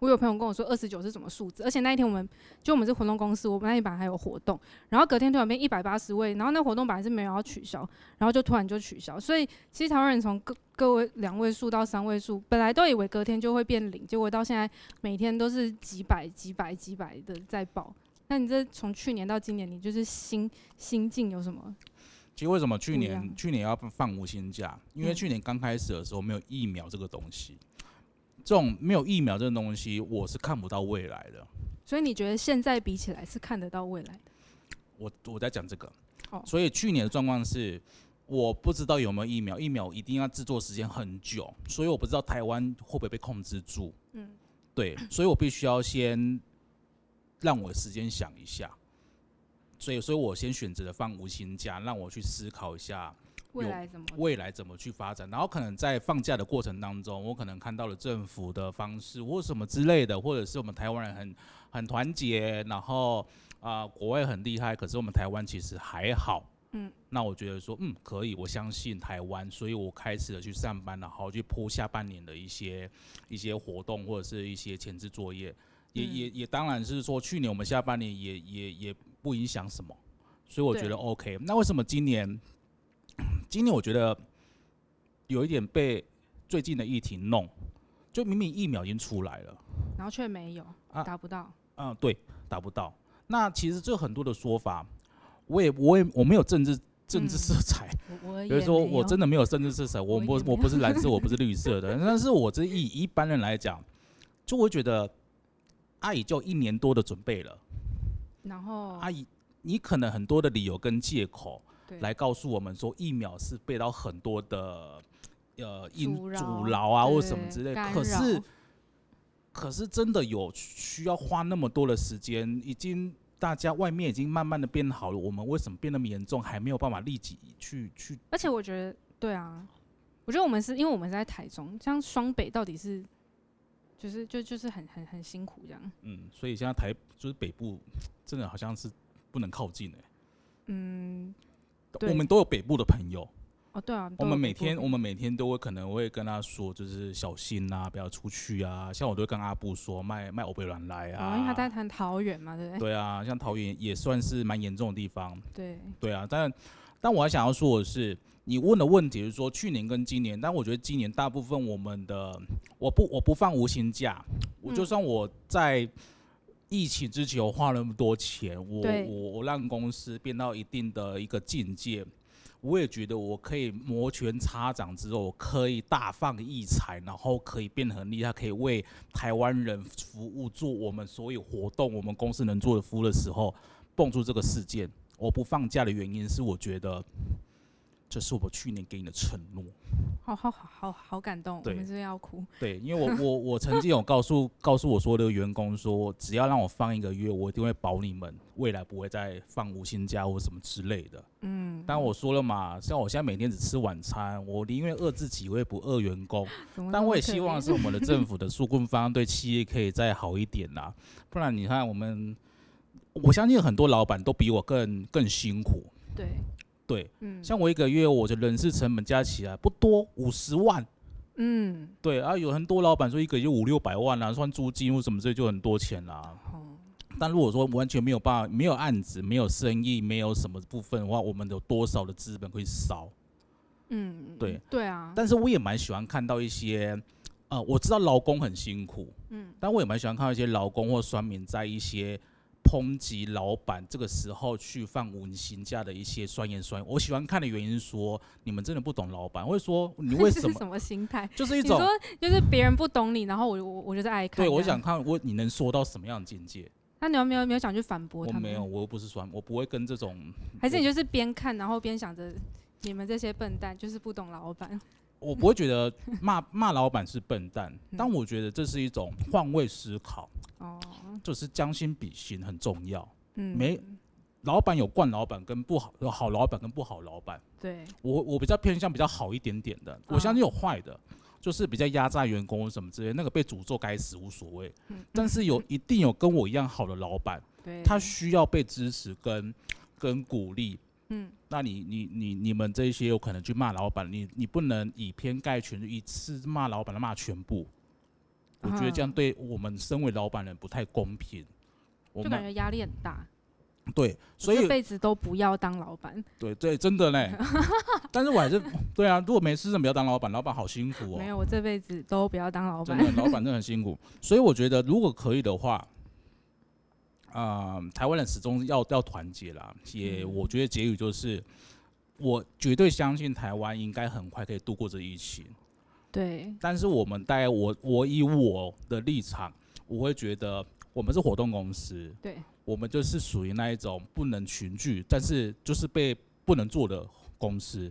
我有朋友跟我说二十九是什么数字，而且那一天我们就我们是活动公司，我们那一版还有活动，然后隔天突然变一百八十位，然后那活动本来是没有要取消，然后就突然就取消，所以其实台湾人从各各位两位数到三位数，本来都以为隔天就会变零，结果到现在每天都是几百几百几百的在报。那你这从去年到今年，你就是心心境有什么？其实为什么去年去年要放无薪假？因为嗯去年刚开始的时候没有疫苗这个东西，这种没有疫苗这种东西，我是看不到未来的。所以你觉得现在比起来是看得到未来的？我我在讲这个，哦所以去年的状况是，我不知道有没有疫苗，疫苗一定要制作时间很久，所以我不知道台湾会不会被控制住。嗯，对，所以我必须要先让我的时间想一下，所以所以我先选择了放无薪假，让我去思考一下有未来怎么？未来怎么去发展，然后可能在放假的过程当中，我可能看到了政府的方式或什么之类的，或者是我们台湾人很很团结，然后啊、国外很厉害，可是我们台湾其实还好。嗯，那我觉得说，嗯，可以，我相信台湾，所以我开始了去上班，然后去铺下半年的一些一些活动或者是一些前置作业，也、嗯也也当然是说，去年我们下半年也也也不影响什么，所以我觉得 OK。那为什么今年？今年我觉得有一点被最近的议题弄，就明明疫苗已经出来了，然后却没有啊达不到。嗯，对，达不到。那其实这很多的说法，我也我也我没有政治政治嗯色彩，我我比如说我真的的没有政治色彩，我不我我不是蓝色，我不是绿色的，但是我这以一般人来讲，就会觉得阿姨就一年多的准备了，然后阿姨你可能很多的理由跟借口对来告诉我们说疫苗是被到很多的呃因阻挠啊或对什么之类，可是可是真的有需要花那么多的时间，已经大家外面已经慢慢的变好了，我们为什么变那么严重，还没有办法立即去去而且我觉得对啊，我觉得我们是因为我们是在台中，像双北到底是就是就就是很很很辛苦这样。嗯，所以现在台就是北部真的好像是不能靠近哎、嗯，我们都有北部的朋友，哦对啊，我们每天我们每天都会可能会跟他说，就是小心啊，不要出去啊。像我都会跟阿布说，卖卖欧贝软来哦，因为他在啊。谈桃园嘛，对不对？对啊，像桃园也算是蛮严重的地方。对，对啊，但但我还想要说的是，你问的问题是说去年跟今年，但我觉得今年大部分我们的我不我不放无薪假，我就嗯算我在疫情之前我花了那么多钱，我我我让公司变到一定的一个境界。我也觉得我可以摩拳擦掌之后，可以大放异彩，然后可以变得很厉害，可以为台湾人服务，做我们所有活动，我们公司能做的服务的时候，蹦出这个事件。我不放假的原因是，我觉得这是我去年给你的承诺。好好好好好感动，我们真的要哭？对，因为我 我我曾经有告诉告诉我所有的员工说，只要让我放一个月，我一定会保你们未来不会再放无薪假或什么之类的。嗯，但我说了嘛，像我现在每天只吃晚餐，我宁愿饿自己，我也不饿员工。但我也希望是我们的政府的纾困方对企业可以再好一点啦，不然你看我们，我相信很多老板都比我更更辛苦。对，对，嗯，像我一个月我的人事成本加起来不多，五十万。嗯，对啊，有很多老板说一个月五六百万啊，算租金或什么这就很多钱啦、哦，但如果说完全没有办法，没有案子，没有生意，没有什么部分的话，我们有多少的资本可以烧？嗯，对。对啊，但是我也蛮喜欢看到一些，呃，我知道劳工很辛苦，嗯，但我也蛮喜欢看到一些劳工或酸民在一些抨击老板这个时候去放无薪假的一些酸言酸语。我喜欢看的原因是说，你们真的不懂老板，或者说你为什么什么心态？就是一种就是别人不懂你，然后我我我就是爱看。对我想，看我你能说到什么样的境界？那你有没有没有想去反驳他们？我没有，，我又不是酸，我不会跟这种，还是你就是边看然后边想着你们这些笨蛋就是不懂老板。我不会觉得骂骂老板是笨蛋，嗯但我觉得这是一种换位思考，哦，就是将心比心很重要。嗯，没老板有惯老板跟不好，有好老板跟不好老板。对，我我比较偏向比较好一点点的，我相信有坏的，就是比较压榨员工什么之类，那个被诅咒该死无所谓。嗯，但是有一定有跟我一样好的老板，对，他需要被支持跟跟鼓励，嗯，那你你你你们这些有可能去骂老板，你你不能以偏概全，就一次骂老板的骂全部。我觉得这样嗯对我们身为老板人不太公平。我就感觉压力很大，对，所以这辈子都不要当老板。对对，真的嘞。但是我还是对啊，如果没事，不要当老板，老板好辛苦哦。没有，我这辈子都不要当老板。真的，老板真的很辛苦。所以我觉得，如果可以的话，啊、台湾人始终要要团结啦。也，嗯我觉得结语就是，我绝对相信台湾应该很快可以度过这疫情。对，但是我们大概我我以我的立场，我会觉得我们是活动公司，对，我们就是属于那一种不能群聚，但是就是被不能做的公司。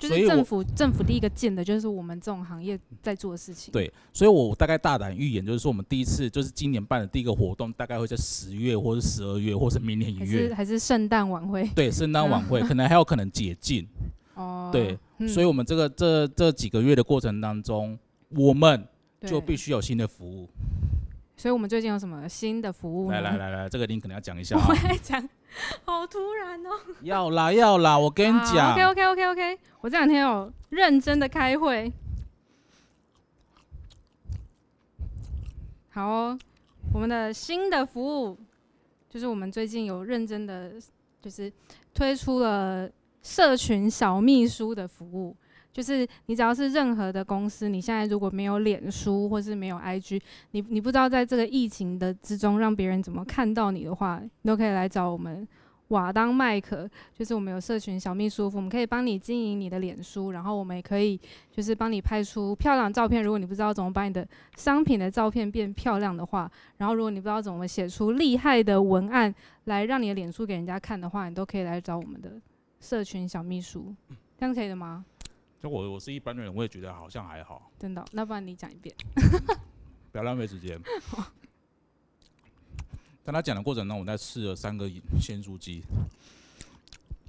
就是政府政府第一个建的就是我们这种行业在做的事情。对，所以我大概大胆预言，就是说我们第一次就是今年办的第一个活动，大概会在十月或者十二月，或是明年一还是月。还是圣诞晚会对，圣诞晚会 可能还有可能解禁，哦。对嗯所以我们这个这这几个月的过程当中，我们就必须有新的服务。所以我们最近有什么新的服务呢？来来来来，这个您可能要讲一下、啊 我。来讲，好突然哦。要啦要啦，我跟你讲，OK OK OK OK，我这两天有认真的开会。好哦，我们的新的服务就是我们最近有认真的，就是推出了社群小秘书的服务。就是你只要是任何的公司，你现在如果没有脸书或是没有 IG，你你不知道在这个疫情的之中让别人怎么看到你的话，你都可以来找我们瓦当麦克，就是我们有社群小秘书，我们可以帮你经营你的脸书，然后我们也可以就是帮你拍出漂亮照片。如果你不知道怎么把你的商品的照片变漂亮的话，然后如果你不知道怎么写出厉害的文案来让你的脸书给人家看的话，你都可以来找我们的社群小秘书，这样可以的吗？就我我是一般的人，我也觉得好像还好，真的哦、那不然你讲一遍。不要浪费时间。在他讲的过程中，我在试了三个鲜蔬鸡。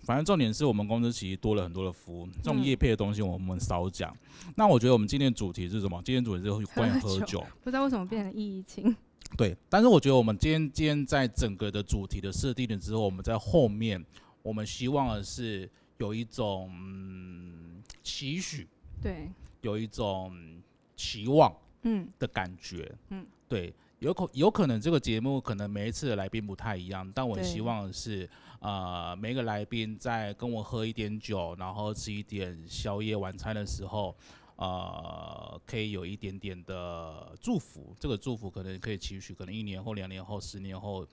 反正重点是我们公司其实多了很多的服务，这种嗯业配的东西我们少讲。那我觉得我们今天的主题是什么？今天主题是关于喝酒。不知道为什么变成疫情，对，但是我觉得我们今天今天在整个的主题的设定了之后，我们在后面，我们希望的是有一种、嗯、期许，对，有一种期望嗯的感觉。嗯，对，有可有可能这个节目可能每一次的来宾不太一样，但我对希望的是，呃，每个来宾在跟我喝一点酒，然后吃一点宵夜晚餐的时候。呃，可以有一点点的祝福，这个祝福可能可以期许，可能一年后、两年后、十年后，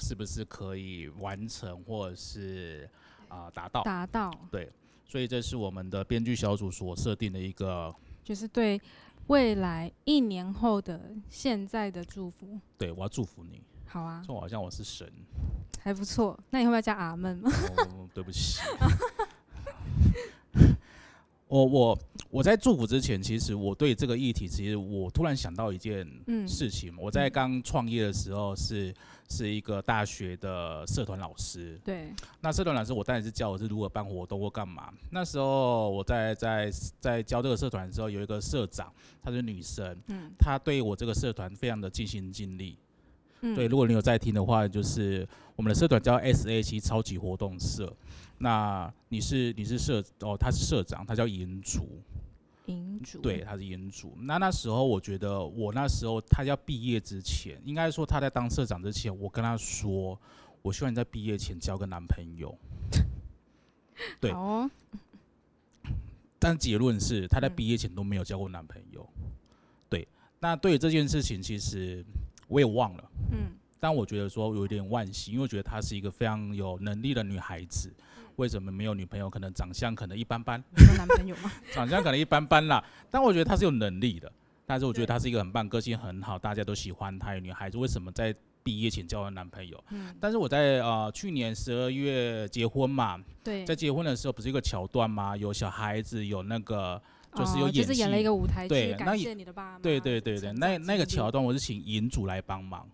是不是可以完成，或者是啊、达到？达到所以这是我们的编剧小组所设定的一个，就是对未来一年后的现在的祝福。对我要祝福你，好啊，说我好像我是神，还不错。那你会不会加阿门吗？哦，对不起。我我我在祝福之前，其实我对这个议题，其实我突然想到一件嗯，事情。我在刚创业的时候是是一个大学的社团老师，对，那社团老师我当然是教我是如何办活动或干嘛。那时候我在在在教这个社团的时候，有一个社长，她是女生，嗯她对我这个社团非常的尽心尽力。嗯，对，如果你有在听的话，就是我们的社团叫 S A 七超级活动社。那你是你是社哦，他是社长，他叫银主，银主，对，，他是银主。那那时候我觉得，我那时候他要毕业之前，应该说他在当社长之前，我跟他说，我希望你在毕业前交个男朋友。对哦，但结论是他在嗯毕业前都没有交过男朋友。对，那对于这件事情，其实我也忘了。嗯但我觉得说有一点惋惜，因为我觉得她是一个非常有能力的女孩子，为什么没有女朋友？可能长相可能一般般，没有男朋友吗？长相可能一般般啦。但我觉得他是有能力的，但是我觉得对她是一个很棒、个性很好、大家都喜欢他的女孩子。为什么在毕业前交了男朋友？嗯，但是我在呃去年十二月结婚嘛，对，在结婚的时候不是一个桥段吗？有小孩子，有那个就是有哦演戏就是演了一个舞台剧，对感谢你的爸妈。对对对对，那那个桥桥段我是请银主来帮忙。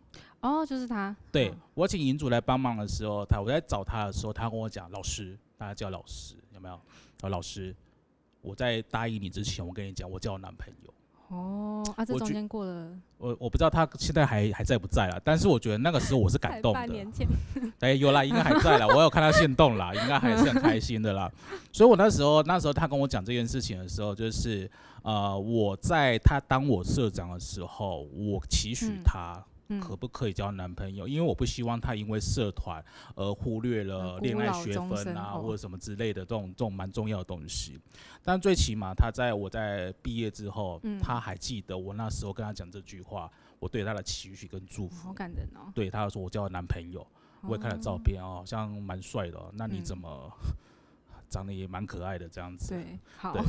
哦，就是他，对、嗯我请银主来帮忙的时候，他我在找他的时候，他跟我讲，老师，大家叫老师有没有？哦老师，我在答应你之前，我跟你讲，我交我男朋友。哦，啊，这中间过了我我不知道他现在还还在不在了，但是我觉得那个时候我是感动的。半年前，哎，有啦，应该还在啦，我有看他现动啦，应该还是很开心的啦。所以我那时候那时候他跟我讲这件事情的时候，就是呃，我在他当我社长的时候，我期许嗯他。嗯，可不可以交男朋友？因为我不希望他因为社团而忽略了呃恋爱学分啊或者什么之类的这种这种蛮重要的东西。但最起码他在我在毕业之后，嗯他还记得我那时候跟他讲这句话，我对他的期许跟祝福。好感人哦。对他说我交了男朋友，我也看了照片哦，好像蛮帅的、哦。那你嗯怎么长得也蛮可爱的这样子？对，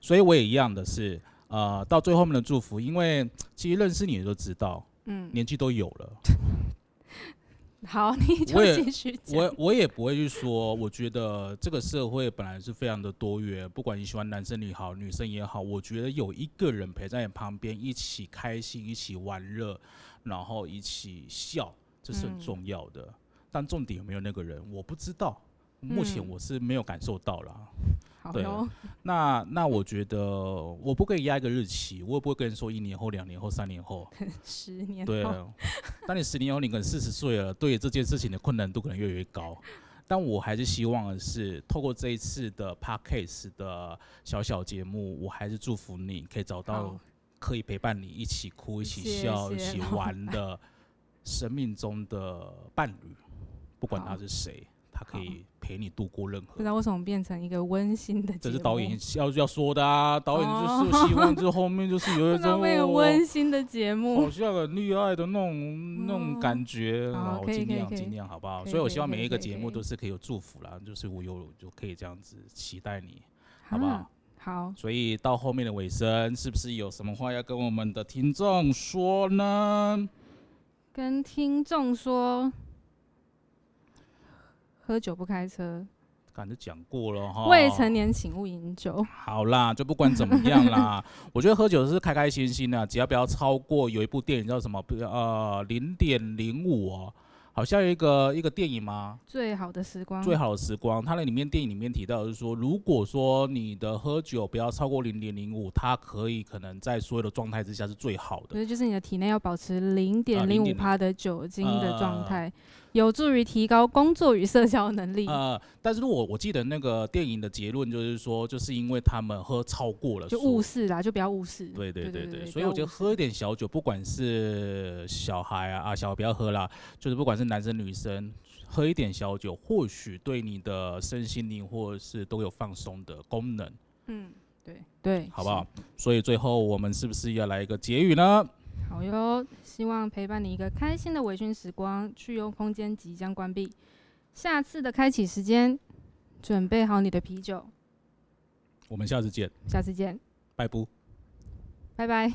所以我也一样的是，呃，到最后面的祝福，因为其实认识你的都知道，嗯，年纪都有了。好，你就继续讲。我我也不会去说，我觉得这个社会本来是非常的多元，不管你喜欢男生也好，女生也好，我觉得有一个人陪在你旁边，一起开心，一起玩乐，然后一起笑，这是很嗯重要的。但重点有没有那个人，我不知道。目前嗯我是没有感受到啦。对 那那我觉得我不可以压一个日期，我也不会跟人说一年后、两年后、三年后。十年对，当你十年后，你可能四十岁了，对这件事情的困难度可能越来越高。但我还是希望的是，透过这一次的 podcast 的小小节目，我还是祝福你可以找到可以陪伴你一起哭、一起谢笑、一起 玩的生命中的伴侣，不管他是谁，他可以陪你度过任何不知道为什么变成一个温馨的节目。这是导演要 要说的啊，导演就是哦希望这后面就是有一 种温馨的节目好。像很厉害的那种那种哦感觉，好尽量尽量好不好？所以我希望每一个节目都是可以有祝福啦，就是我有就可以这样子期待你，好不好啊？？好，所以到后面的尾声，是不是有什么话要跟我们的听众说呢？跟听众说，喝酒不开车，刚才讲过了哈，未成年请勿饮酒。好啦，就不管怎么样啦，我觉得喝酒是开开心心的，只要不要超过有一部电影叫什么，不呃零点零五哦，好像有一个一个电影吗？最好的时光，最好的时光，它那里面电影里面提到的是说，如果说你的喝酒不要超过零点零五，它可以可能在所有的状态之下是最好的。所以就是你的体内要保持零啊点零五0.05帕的酒精的状呃态，有助于提高工作与社交能力。呃，但是我我记得那个电影的结论就是说，就是因为他们喝超过了，就误事啦，就不要误事。对对对对对，所以我觉得喝一点小酒，不管是小孩啊啊，小孩不要喝啦，就是不管是男生女生，喝一点小酒，或许对你的身心灵或者是都有放松的功能，嗯，对对，好不好？所以最后我们是不是要来一个结语呢？是？好哟，希望陪伴你一个开心的微醺时光。去优空间即将关闭，下次的开启时间，准备好你的啤酒。我们下次见，下次见，拜不。拜拜。